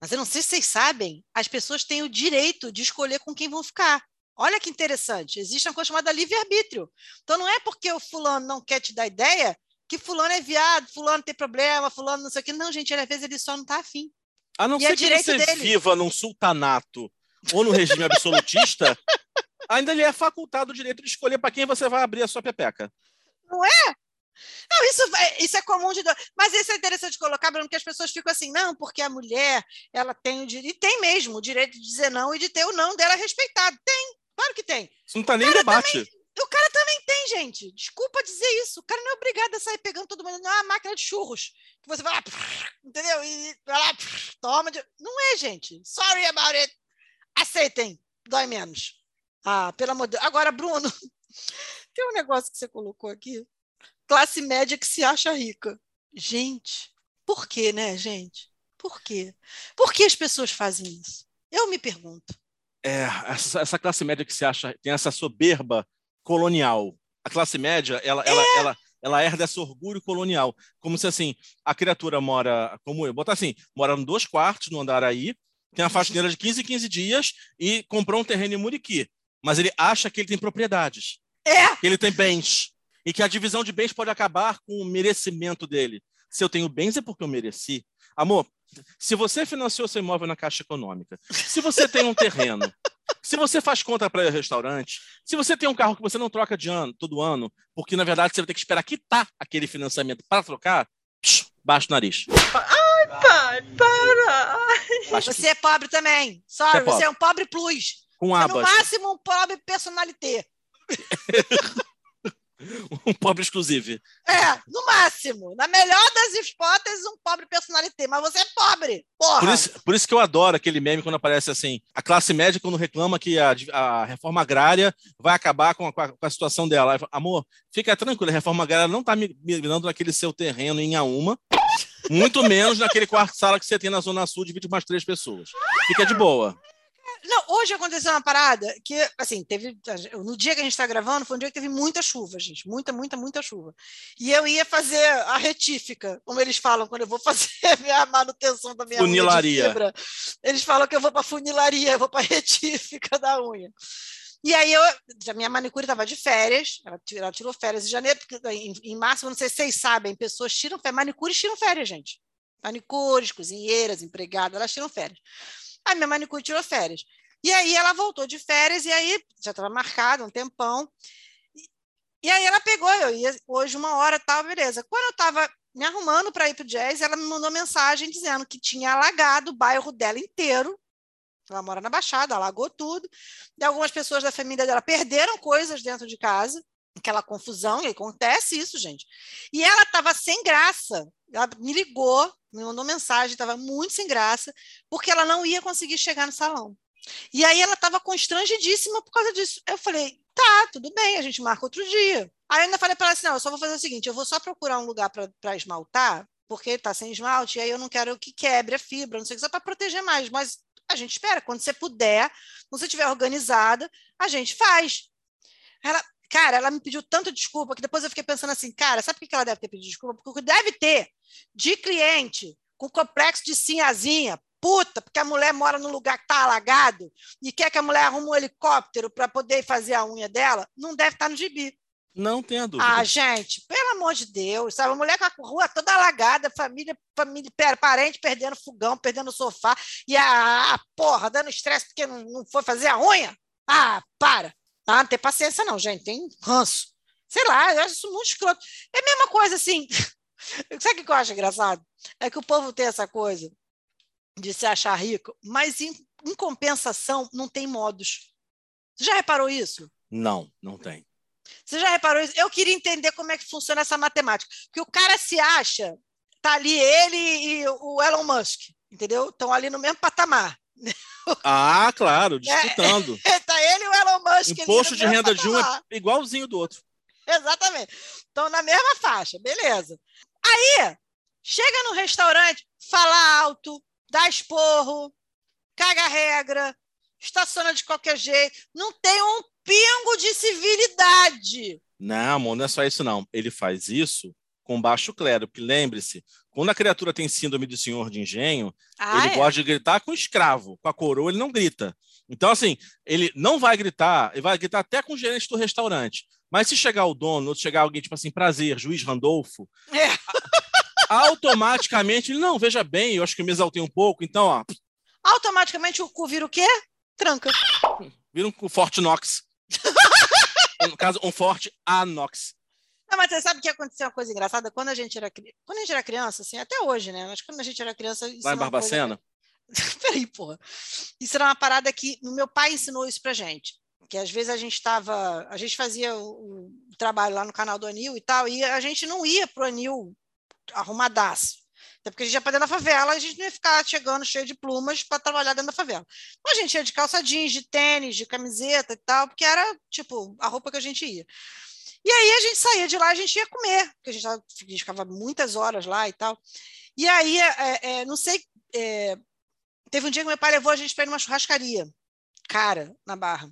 Mas eu não sei se vocês sabem, as pessoas têm o direito de escolher com quem vão ficar. Olha que interessante, existe uma coisa chamada livre-arbítrio. Então não é porque o fulano não quer te dar ideia que fulano é viado, fulano tem problema, fulano não sei o quê. Não, gente, às vezes ele só não está afim. A não E é ser que direito você dele. viva num sultanato ou no regime absolutista, ainda lhe é facultado o direito de escolher para quem você vai abrir a sua pepeca. Não, isso, vai- isso é comum de. do- Mas isso é interessante colocar, Bruno, porque as pessoas ficam assim, não, porque a mulher ela tem o direito, e tem mesmo o direito de dizer não e de ter o não dela respeitado. Tem, claro que tem. Isso não tá nem em debate. E o cara também tem, gente. Desculpa dizer isso. O cara não é obrigado a sair pegando todo mundo. Não é uma máquina de churros. Que você vai lá, entendeu? E vai lá, toma. De... Não é, gente. Sorry about it. Aceitem. Dói menos. Ah, pelo amor de Deus. Agora, Bruno, tem um negócio que você colocou aqui. Classe média que se acha rica. Gente, por quê, né, gente? Por quê? Por que as pessoas fazem isso? Eu me pergunto. É, essa, essa classe média que se acha tem essa soberba colonial. A classe média, ela, ela, É. ela, ela herda esse orgulho colonial. Como se assim, a criatura mora, como eu, botar assim, mora em dois quartos no Andaraí, tem uma faxineira de 15 em 15 dias e comprou um terreno em Muriqui. Mas ele acha que ele tem propriedades, É, que ele tem bens. E que a divisão de bens pode acabar com o merecimento dele. Se eu tenho bens é porque eu mereci. Amor, se você financiou seu imóvel na Caixa Econômica, se você tem um terreno, se você faz conta para restaurante, se você tem um carro que você não troca de ano, todo ano, porque na verdade você vai ter que esperar quitar aquele financiamento para trocar, psh, baixa o nariz. Pai, para! Você é pobre também. Sorry, Você é você é um pobre plus. Com Você, no abas, máximo, um pobre personalité. um pobre exclusivo. É, no máximo. Na melhor das hipóteses, um pobre personalité. Mas você é pobre. Porra. Por isso, por isso que eu adoro aquele meme quando aparece assim: a classe média, quando reclama que a, a reforma agrária vai acabar com a, com a- situação dela. Aí fala, Amor, fica tranquilo, a reforma agrária não está migrando naquele seu terreno em Auma, muito menos naquele quarto sala que você tem na Zona Sul, divide umas três pessoas. Fica de boa. Não, hoje aconteceu uma parada que, assim, teve. No dia que a gente está gravando, foi um dia que teve muita chuva, gente. Muita, muita, muita chuva. E eu ia fazer a retífica, como eles falam, quando eu vou fazer a minha manutenção da minha unha de Funilaria. Eles falam que eu vou para funilaria, eu vou para retífica da unha. E aí eu, a minha manicure estava de férias, ela, ela tirou férias em janeiro, porque em, em março, não sei se vocês sabem, pessoas tiram férias, manicures tiram férias, gente. Manicures, cozinheiras, empregadas, elas tiram férias. A minha manicure tirou férias. E aí ela voltou de férias, e aí já estava marcado um tempão. E- E aí ela pegou, eu ia hoje uma hora tal, beleza. Quando eu estava me arrumando para ir para o jazz, ela me mandou mensagem dizendo que tinha alagado o bairro dela inteiro. Ela mora na Baixada, alagou tudo. E algumas pessoas da família dela perderam coisas dentro de casa, aquela confusão, e acontece isso, gente. E ela estava sem graça. Ela me ligou, me mandou mensagem, estava muito sem graça, porque ela não ia conseguir chegar no salão. E aí ela estava constrangidíssima por causa disso. Eu falei, tá, tudo bem, a gente marca outro dia. Aí eu ainda falei para ela assim, não, eu só vou fazer o seguinte, eu vou só procurar um lugar para esmaltar, porque está sem esmalte, e aí eu não quero que quebre a fibra, não sei o que, só para proteger mais, mas a gente espera, quando você puder, quando você estiver organizada, a gente faz. Ela, cara, ela me pediu tanta desculpa que depois eu fiquei pensando assim, cara, sabe por que ela deve ter pedido desculpa? Porque deve ter de cliente com complexo de sinhazinha, puta, porque a mulher mora num lugar que está alagado e quer que a mulher arrume um helicóptero para poder fazer a unha dela, não deve estar tá no gibi. Não tenha dúvida. Ah, gente, pelo amor de Deus, sabe? A mulher com a rua toda alagada, família, família, parente perdendo fogão, perdendo sofá, e a, a porra dando estresse porque não, não foi fazer a unha. Ah, para. Ah, não tem paciência, não, gente, tem ranço. Sei lá, eu acho isso muito escroto. É a mesma coisa assim. Sabe o que eu acho engraçado? É que o povo tem essa coisa de se achar rico, mas em, em compensação não tem modos. Você já reparou isso? Não, não tem. Você já reparou isso? Eu queria entender como é que funciona essa matemática. Que o cara se acha, tá ali ele e o Elon Musk, entendeu? Estão ali no mesmo patamar. Ah, claro, disputando. É, tá ele e o Elon Musk. Imposto de renda de um é igualzinho do outro. Exatamente. Estão na mesma faixa, beleza. Aí, chega no restaurante, fala alto, dá esporro, caga regra, estaciona de qualquer jeito, não tem um pingo de civilidade. Não, amor, não é só isso não. Ele faz isso com baixo clero, porque lembre-se, quando a criatura tem síndrome de senhor de engenho, ah, ele é? gosta de gritar com escravo, com a coroa ele não grita. Então, assim, ele não vai gritar, ele vai gritar até com o gerente do restaurante. Mas se chegar o dono, ou chegar alguém, tipo assim, prazer, juiz Randolfo, é automaticamente ele, não, veja bem, eu acho que eu me exaltei um pouco, então, ó. Automaticamente o cu vira o quê? Tranca. Vira um forte Nox. no caso, um forte Anox. Não, mas você sabe que aconteceu uma coisa engraçada? Quando a gente era, quando a gente era criança, assim, até hoje, né? Mas quando a gente era criança. Lá em Barbacena? Coisa... Peraí, porra. Isso era uma parada que o meu pai ensinou isso pra gente. Que às vezes a gente estava. A gente fazia o, o, trabalho lá no canal do Anil e tal, e a gente não ia pro Anil arrumadaço. Até porque a gente ia para dentro da favela, a gente não ia ficar chegando cheio de plumas para trabalhar dentro da favela. Então, a gente ia de calça jeans, de tênis, de camiseta e tal, porque era, tipo, a roupa que a gente ia. E aí a gente saía de lá, a gente ia comer, porque a gente, tava, a gente ficava muitas horas lá e tal. E aí, é, é, não sei, é, teve um dia que meu pai levou a gente para ir numa churrascaria, cara, na Barra,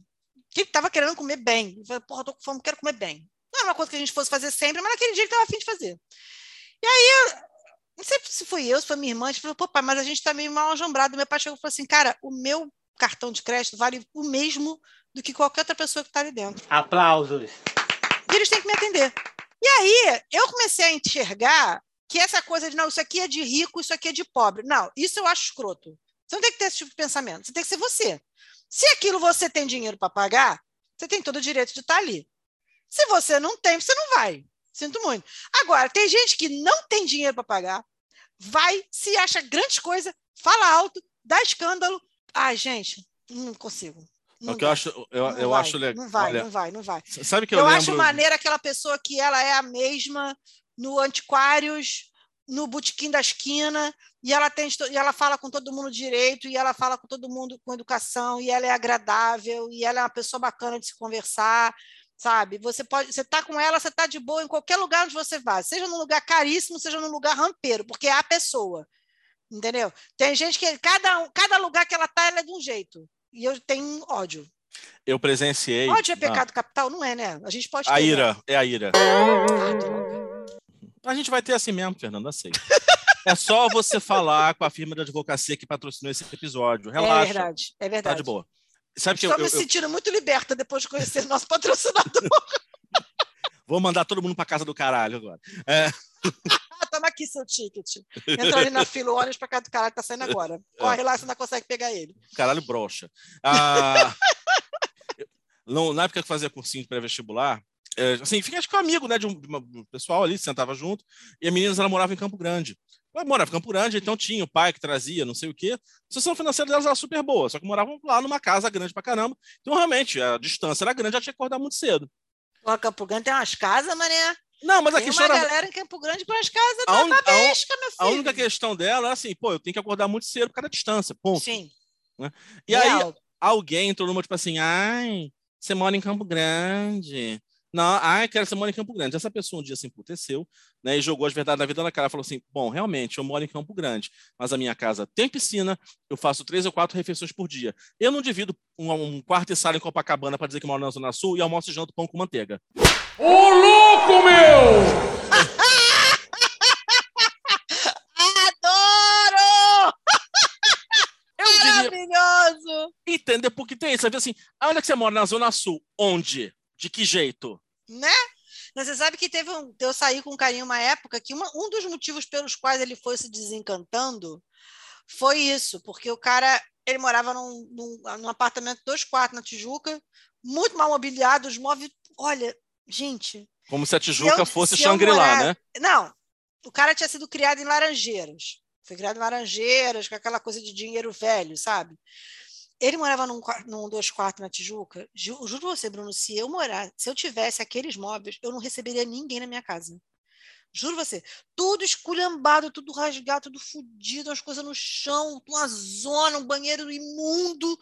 que estava querendo comer bem. Eu falei, porra, tô com fome, quero comer bem. Não era uma coisa que a gente fosse fazer sempre, mas naquele dia ele estava afim de fazer. E aí, não sei se fui eu, se foi minha irmã, a gente falou, pô, pai, mas a gente está meio mal ajambrado. Meu pai chegou e falou assim, cara, o meu cartão de crédito vale o mesmo do que qualquer outra pessoa que está ali dentro. Aplausos. E eles têm que me atender. E aí, eu comecei a enxergar que essa coisa de, não, isso aqui é de rico, isso aqui é de pobre. Não, isso eu acho escroto. Você não tem que ter esse tipo de pensamento, você tem que ser você. Se aquilo você tem dinheiro para pagar, você tem todo o direito de estar tá ali. Se você não tem, você não vai. Sinto muito. Agora, tem gente que não tem dinheiro para pagar, vai, se acha grande coisa, fala alto, dá escândalo. Ai, gente, não consigo. Não eu acho, eu, eu vai, acho legal. Não vai, Olha, não vai, não vai. Sabe que eu, eu lembro... acho maneira aquela pessoa que ela é a mesma no Antiquários, no Botequim da Esquina, e ela, tem, e ela fala com todo mundo direito, e ela fala com todo mundo com educação, e ela é agradável, e ela é uma pessoa bacana de se conversar, sabe? Você pode, você tá com ela, você tá de boa em qualquer lugar onde você vá, seja num lugar caríssimo, seja num lugar rampeiro, porque é a pessoa. Entendeu? Tem gente que cada cada lugar que ela tá, ela é de um jeito. E eu tenho ódio. Eu presenciei. Ódio é pecado ah. capital, não é, né? A gente pode ter, A ira, né? é a ira. Ah, a gente vai ter assim mesmo, Fernando, aceita. É só você falar com a firma de advocacia que patrocinou esse episódio. É Relaxa. É verdade, é verdade. Tá de boa. Sabe Estou eu, me eu, sentindo muito liberta depois de conhecer nosso patrocinador. Vou mandar todo mundo para casa do caralho agora. É... Toma aqui seu ticket. Entra ali na fila, o ônibus para casa do caralho tá saindo agora. Corre lá, você ainda consegue pegar ele. Caralho, brocha. Ah, não, na época que eu fazia cursinho de pré-vestibular, é, assim, fiquei acho que um amigo, né, de um, de um pessoal ali, sentava junto, e a menina, ela morava em Campo Grande. Ela morava em Campo Grande, então tinha o pai que trazia, não sei o quê. A situação financeira delas era super boa, só que moravam lá numa casa grande pra caramba. Então, realmente, a distância era grande, já tinha que acordar muito cedo. O Campo Grande tem umas casas, mané. Não, mas a Tem uma questão era... galera em Campo Grande com as casas A da un- a un- babesca, meu filho. A única questão dela era assim, pô, eu tenho que acordar muito cedo por causa da distância, ponto. Sim. E aí, Real. alguém entrou numa, tipo assim, ai, você mora em Campo Grande. Não, ai, quero que você mora em Campo Grande. Essa pessoa um dia se emputeceu, né, e jogou as verdades da vida na cara. Falou assim, bom, realmente, eu moro em Campo Grande, mas a minha casa tem piscina, eu faço três ou quatro refeições por dia. Eu não divido um, um quarto e sala em Copacabana para dizer que moro na Zona Sul e almoço e janto pão com manteiga. Ô louco, meu! Adoro! Maravilhoso! entender porque tem isso. Você vê assim, é que você mora? Na Zona Sul. Onde? De que jeito? Né? Você sabe que teve um. Eu saí com um carinho uma época que uma- um dos motivos pelos quais ele foi se desencantando foi isso, porque o cara ele morava num, num, num apartamento dois quartos na Tijuca, muito mal mobiliado, os móveis. Olha, gente. Como se a Tijuca eu- fosse Shangri-La, morar- né? Não, o cara tinha sido criado em Laranjeiras. Foi criado em Laranjeiras, com aquela coisa de dinheiro velho, sabe? Ele morava num, num dois quartos na Tijuca. Ju, juro pra você, Bruno, se eu morar, se eu tivesse aqueles móveis, eu não receberia ninguém na minha casa. Juro você, tudo esculhambado, tudo rasgado, tudo fudido, as coisas no chão, uma zona, um banheiro imundo.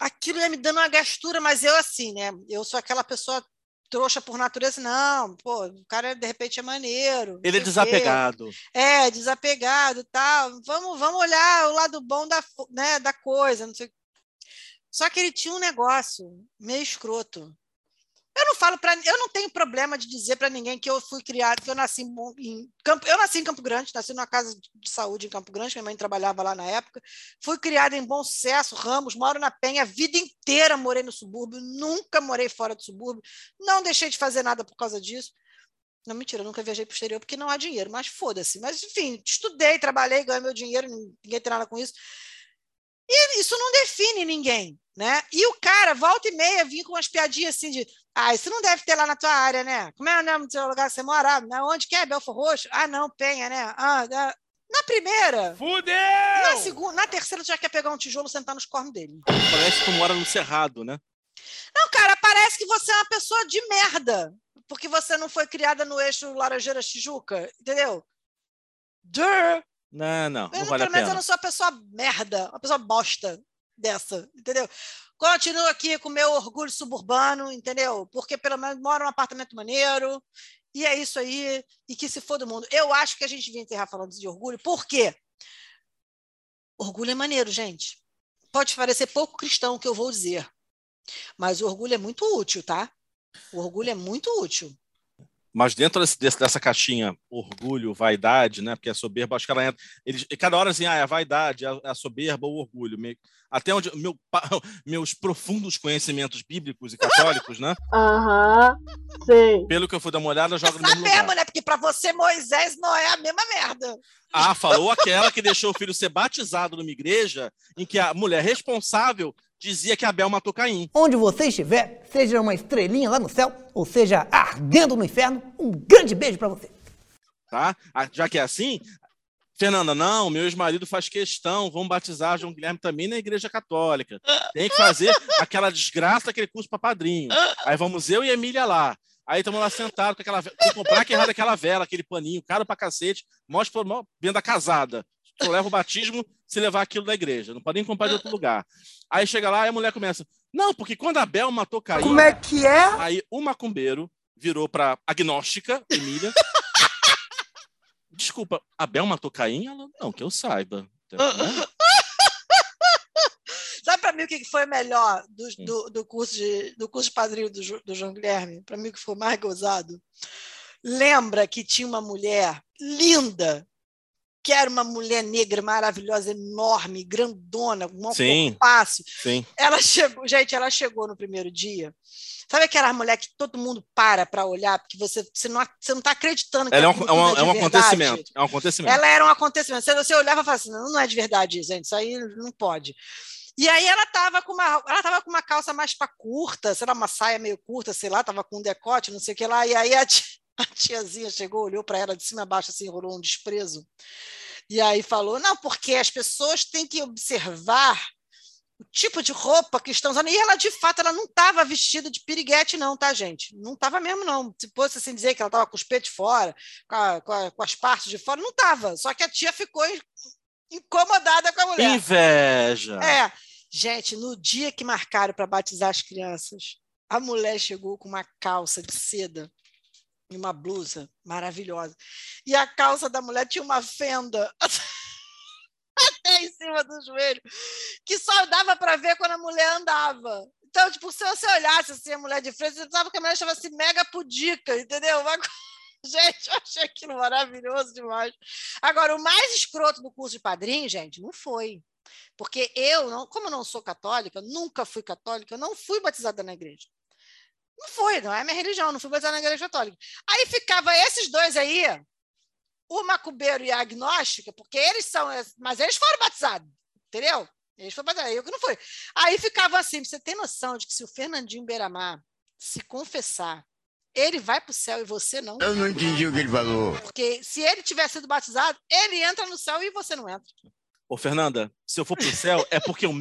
Aquilo ia me dando uma gastura, mas eu assim, né? Eu sou aquela pessoa trouxa por natureza, não, pô, o cara de repente é maneiro. Ele é sei o quê. desapegado. É, desapegado tal. Vamos, vamos olhar o lado bom da, né, da coisa, não sei. Só que ele tinha um negócio meio escroto. Eu não falo para, eu não tenho problema de dizer para ninguém que eu fui criado, que eu nasci em, Campo, eu nasci em Campo Grande, nasci numa casa de saúde em Campo Grande, minha mãe trabalhava lá na época. Fui criada em Bom Sucesso, Ramos, moro na Penha, a vida inteira morei no subúrbio, nunca morei fora do subúrbio, não deixei de fazer nada por causa disso. Não, mentira, eu nunca viajei para o exterior porque não há dinheiro, mas foda-se. Mas, enfim, estudei, trabalhei, ganhei meu dinheiro, ninguém tem nada com isso. E isso não define ninguém, né? E o cara, volta e meia, vinha com umas piadinhas assim de ah, isso não deve ter lá na tua área, né? Como é o nome do seu lugar que você mora? Ah, onde que é? Belfor Roxo? Ah, não, Penha, né? Ah, ah. Na primeira. Fudeu! Na segunda, na terceira, tu já quer pegar um tijolo e sentar nos cornos dele. Parece que tu mora no Cerrado, né? Não, cara, parece que você é uma pessoa de merda. Porque você não foi criada no eixo Laranjeira Tijuca, entendeu? Duh. Não, não, Eu não vale pelo menos eu pena. não sou uma pessoa merda, uma pessoa bosta dessa, entendeu? Continuo aqui com meu orgulho suburbano, entendeu? Porque pelo menos moro num apartamento maneiro, e é isso aí, e que se for do mundo. Eu acho que a gente devia enterrar falando de orgulho, por quê? Orgulho é maneiro, gente. Pode parecer pouco cristão o que eu vou dizer, mas o orgulho é muito útil, tá? O orgulho é muito útil. Mas dentro desse, dessa caixinha, orgulho, vaidade, né? Porque a soberba, acho que ela entra. Eles, e cada hora assim, ah, é a vaidade, é a, é soberba ou o orgulho. Meio- até onde meu, meus profundos conhecimentos bíblicos e católicos, né? Aham, sei. Pelo que eu fui dar uma olhada, joga no mesmo Mesmo, lugar. né? Porque para você, Moisés não é a mesma merda. Ah, falou aquela que deixou o filho ser batizado numa igreja em que a mulher responsável dizia que Abel matou Caim. Onde você estiver, seja uma estrelinha lá no céu, ou seja, ardendo no inferno, um grande beijo pra você. tá? Ah, Já que é assim, Fernanda, não, meu ex-marido faz questão, vamos batizar João Guilherme também na igreja católica. Tem que fazer aquela desgraça, aquele curso para padrinho. Aí vamos eu e Emília lá. Aí estamos lá sentados com aquela vela. Tem que comprar que errado aquela vela, aquele paninho, caro pra cacete, mostra venda casada. Tu leva o batismo se levar aquilo da igreja. Não pode nem comprar de outro lugar. Aí chega lá e a mulher começa. Não, porque quando Abel matou Caim. Como é que é? Aí o macumbeiro virou pra agnóstica, Emília. Desculpa, Abel matou Caim? Ela, não, que eu saiba. Né? Sabe para mim o que foi melhor do, do, do curso de do curso de padrinho do, do João Guilherme? Para mim o que foi mais gozado. Lembra que tinha uma mulher linda, que era uma mulher negra maravilhosa, enorme, grandona, um Sim. passo. Sim. Ela chegou, gente, ela chegou no primeiro dia. Sabe aquela mulher que todo mundo para para olhar, porque você, você não você não está acreditando que Ela é um, é um, tudo é um acontecimento. É um acontecimento. Ela era um acontecimento. Você, você olhava e falava assim: não, não é de verdade, gente, isso aí não pode. E aí ela tava com uma, ela tava com uma calça mais para curta, sei lá, uma saia meio curta, sei lá, tava com um decote, não sei o que lá. E aí a, tia, a tiazinha chegou, olhou para ela de cima a baixo, assim, rolou um desprezo. E aí falou: não, porque as pessoas têm que observar o tipo de roupa que estão usando. E ela, de fato, ela não estava vestida de piriguete, não, tá, gente? Não estava mesmo, não. Se fosse assim dizer que ela estava com os peitos fora, com, a, com, a, com, as partes de fora, não estava. Só que a tia ficou incomodada com a mulher. Inveja. É. Gente, no dia que marcaram para batizar as crianças, a mulher chegou com uma calça de seda e uma blusa maravilhosa. E a calça da mulher tinha uma fenda até em cima do joelho, que só dava para ver quando a mulher andava. Então, tipo, se você olhasse assim a mulher de frente, você sabe que a mulher chama-se mega pudica, entendeu? Uma... Gente, eu achei aquilo maravilhoso demais. Agora, o mais escroto do curso de padrinho, gente, não foi. Porque eu, não, como eu não sou católica, nunca fui católica, eu não fui batizada na igreja. Não fui, não é minha religião, não fui batizada na igreja católica. Aí ficava esses dois aí, o macumbeiro e a agnóstica, porque eles são, mas eles foram batizados, entendeu? Eles foram batizados, eu que não fui. Aí ficava assim, você tem noção de que se o Fernandinho Beiramar se confessar ele vai para o céu e você não. Eu não entendi o que ele falou. Porque se ele tiver sido batizado, ele entra no céu e você não entra. Ô, Fernanda, se eu for para o céu, é porque eu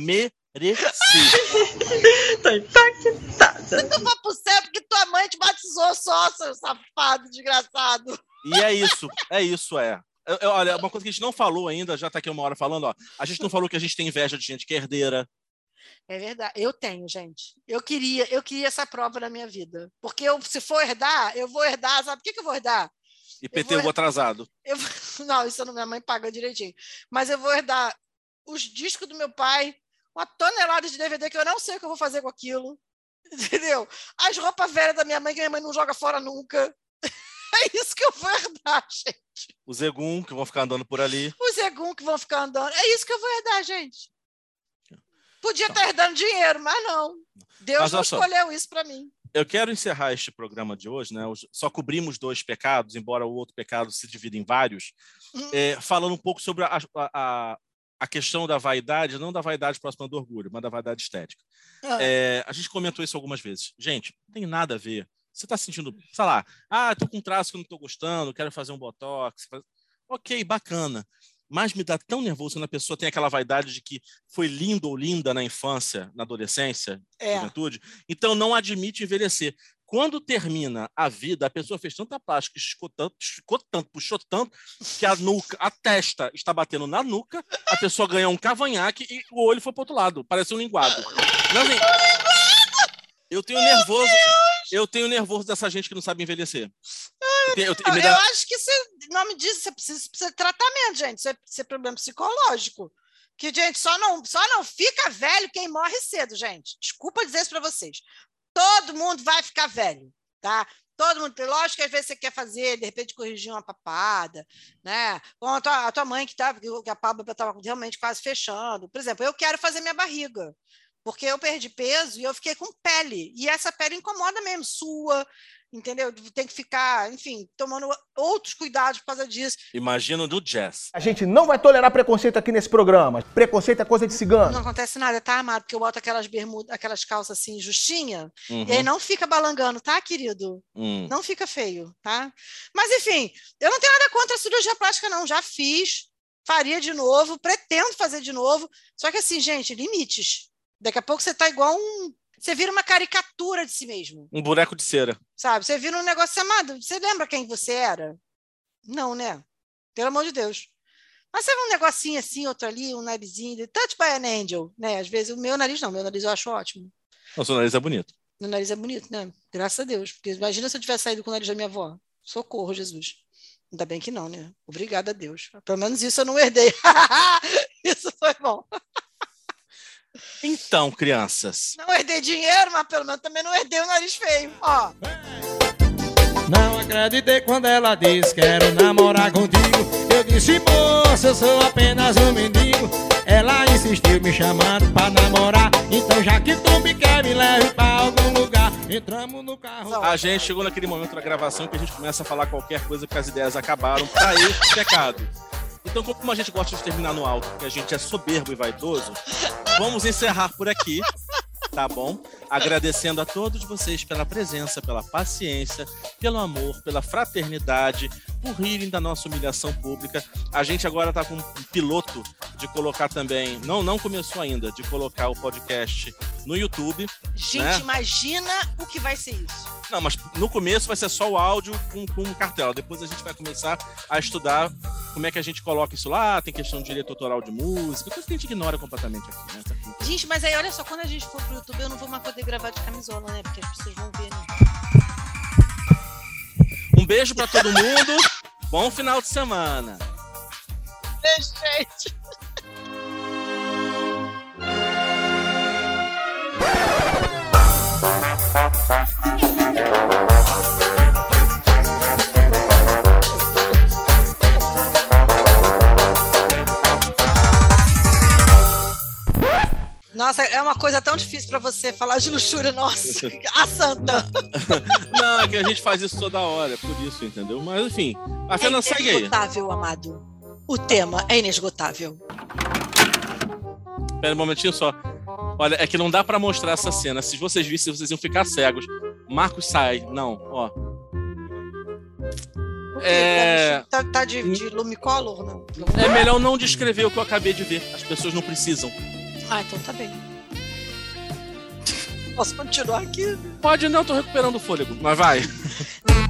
tá impactada. Se tu for para o céu, porque tua mãe te batizou só, seu safado, desgraçado. E é isso, é isso, é. Eu, eu, olha, uma coisa que a gente não falou ainda, já está aqui uma hora falando, ó. A gente não falou que a gente tem inveja de gente que é herdeira, é verdade. Eu tenho, gente. Eu queria, eu queria essa prova na minha vida. Porque eu, se for herdar, eu vou herdar, sabe o que, que eu vou herdar? IPTU eu vou, atrasado. Eu, não, isso não, minha mãe paga direitinho. Mas eu vou herdar os discos do meu pai, uma tonelada de DVD que eu não sei o que eu vou fazer com aquilo. Entendeu? As roupas velhas da minha mãe, que minha mãe não joga fora nunca. É isso que eu vou herdar, gente. Os Zegum que vão ficar andando por ali. Os Zegum que vão ficar andando. É isso que eu vou herdar, gente. Podia estar herdando dinheiro, mas não. Deus mas, não escolheu só, isso para mim. Eu quero encerrar este programa de hoje, né? Só cobrimos dois pecados, embora o outro pecado se divida em vários, hum. é, falando um pouco sobre a, a, a, questão da vaidade, não da vaidade próxima do orgulho, mas da vaidade estética. Ah. É, a gente comentou isso algumas vezes. Gente, não tem nada a ver. Você está sentindo, sei lá, ah, tô com um traço que eu não estou gostando, quero fazer um botox. Ok, bacana mais me dá tão nervoso quando a pessoa tem aquela vaidade de que foi lindo ou linda na infância, na adolescência, é. na juventude, então não admite envelhecer. Quando termina a vida, a pessoa fez tanta plástica, esticou tanto, esticou tanto, puxou tanto, que a nuca, a testa está batendo na nuca, a pessoa ganhou um cavanhaque e o olho foi para outro lado, parece um linguado. Não, assim, eu tenho nervoso. Eu tenho nervoso dessa gente que não sabe envelhecer. Eu, eu, eu, eu acho que você, nome disso, você precisa, precisa de tratamento, gente. Isso é, isso é problema psicológico. Que, gente, só não, só não fica velho quem morre cedo, gente. Desculpa dizer isso para vocês. Todo mundo vai ficar velho, tá? Todo mundo, lógico que às vezes você quer fazer, de repente corrigir uma papada, né? Como a tua, a tua mãe que tá, que a pálpebra estava realmente quase fechando. Por exemplo, eu quero fazer minha barriga porque eu perdi peso e eu fiquei com pele. E essa pele incomoda mesmo, sua, entendeu? Tem que ficar, enfim, tomando outros cuidados por causa disso. Imagino do jazz. A gente não vai tolerar preconceito aqui nesse programa. Preconceito é coisa de cigano. Não acontece nada, tá, amado? Porque eu boto aquelas bermudas, aquelas calças assim, justinha, uhum. e aí não fica balangando, tá, querido? Uhum. Não fica feio, tá? Mas, enfim, eu não tenho nada contra a cirurgia plástica, não. Já fiz, faria de novo, pretendo fazer de novo. Só que, assim, gente, limites Daqui a pouco você tá igual um. Você vira uma caricatura de si mesmo. Um boneco de cera. Sabe? Você vira um negócio amado. Você lembra quem você era? Não, né? Pelo amor de Deus. Mas você vê um negocinho assim, outro ali, um narizinho. Touch by an angel, né? Às vezes o meu nariz não, meu nariz eu acho ótimo. O seu nariz é bonito. Meu nariz é bonito, né? Graças a Deus. Porque imagina se eu tivesse saído com o nariz da minha avó. Socorro, Jesus. Ainda bem que não, né? Obrigada a Deus. Pelo menos isso eu não herdei. isso foi bom. Então, crianças. Não herdei dinheiro, mas pelo menos também não herdei o nariz feio. Ó. Não acreditei quando ela disse quero namorar contigo. Eu disse, moça, eu sou apenas um mendigo. Ela insistiu me chamando pra namorar. Então, já que tu me quer, me leve pra algum lugar. Entramos no carro. A gente chegou naquele momento da gravação que a gente começa a falar qualquer coisa que as ideias acabaram pra este pecado. Então, como a gente gosta de terminar no alto, porque a gente é soberbo e vaidoso, vamos encerrar por aqui tá bom? Agradecendo a todos vocês pela presença, pela paciência, pelo amor, pela fraternidade, por rirem da nossa humilhação pública. A gente agora tá com um piloto de colocar também, não não começou ainda, de colocar o podcast no YouTube. Gente, né? imagina o que vai ser isso. Não, mas no começo vai ser só o áudio com, com um cartel. Depois a gente vai começar a estudar como é que a gente coloca isso lá. Tem questão de direito autoral de música, coisa que a gente ignora completamente aqui, né? Gente, mas aí olha só, quando a gente for pro YouTube, eu não vou mais poder gravar de camisola, né? Porque as pessoas vão ver, né? Um beijo pra todo mundo. Bom final de semana. Beijo, gente. Nossa, é uma coisa tão difícil pra você falar de luxúria, nossa. A santa. Não, é que a gente faz isso toda hora, é por isso, entendeu? Mas enfim, a Fernanda é segue aí. inesgotável, amado. O tema é inesgotável. Pera um momentinho só. Olha, é que não dá pra mostrar essa cena. Se vocês vissem, vocês iam ficar cegos. Marcos sai. Não, ó. É... Tá, tá de, de lumicolor, não? É melhor não descrever o que eu acabei de ver. As pessoas não precisam. Ah, então tá bem. Posso continuar aqui? Pode não, tô recuperando o fôlego, mas vai.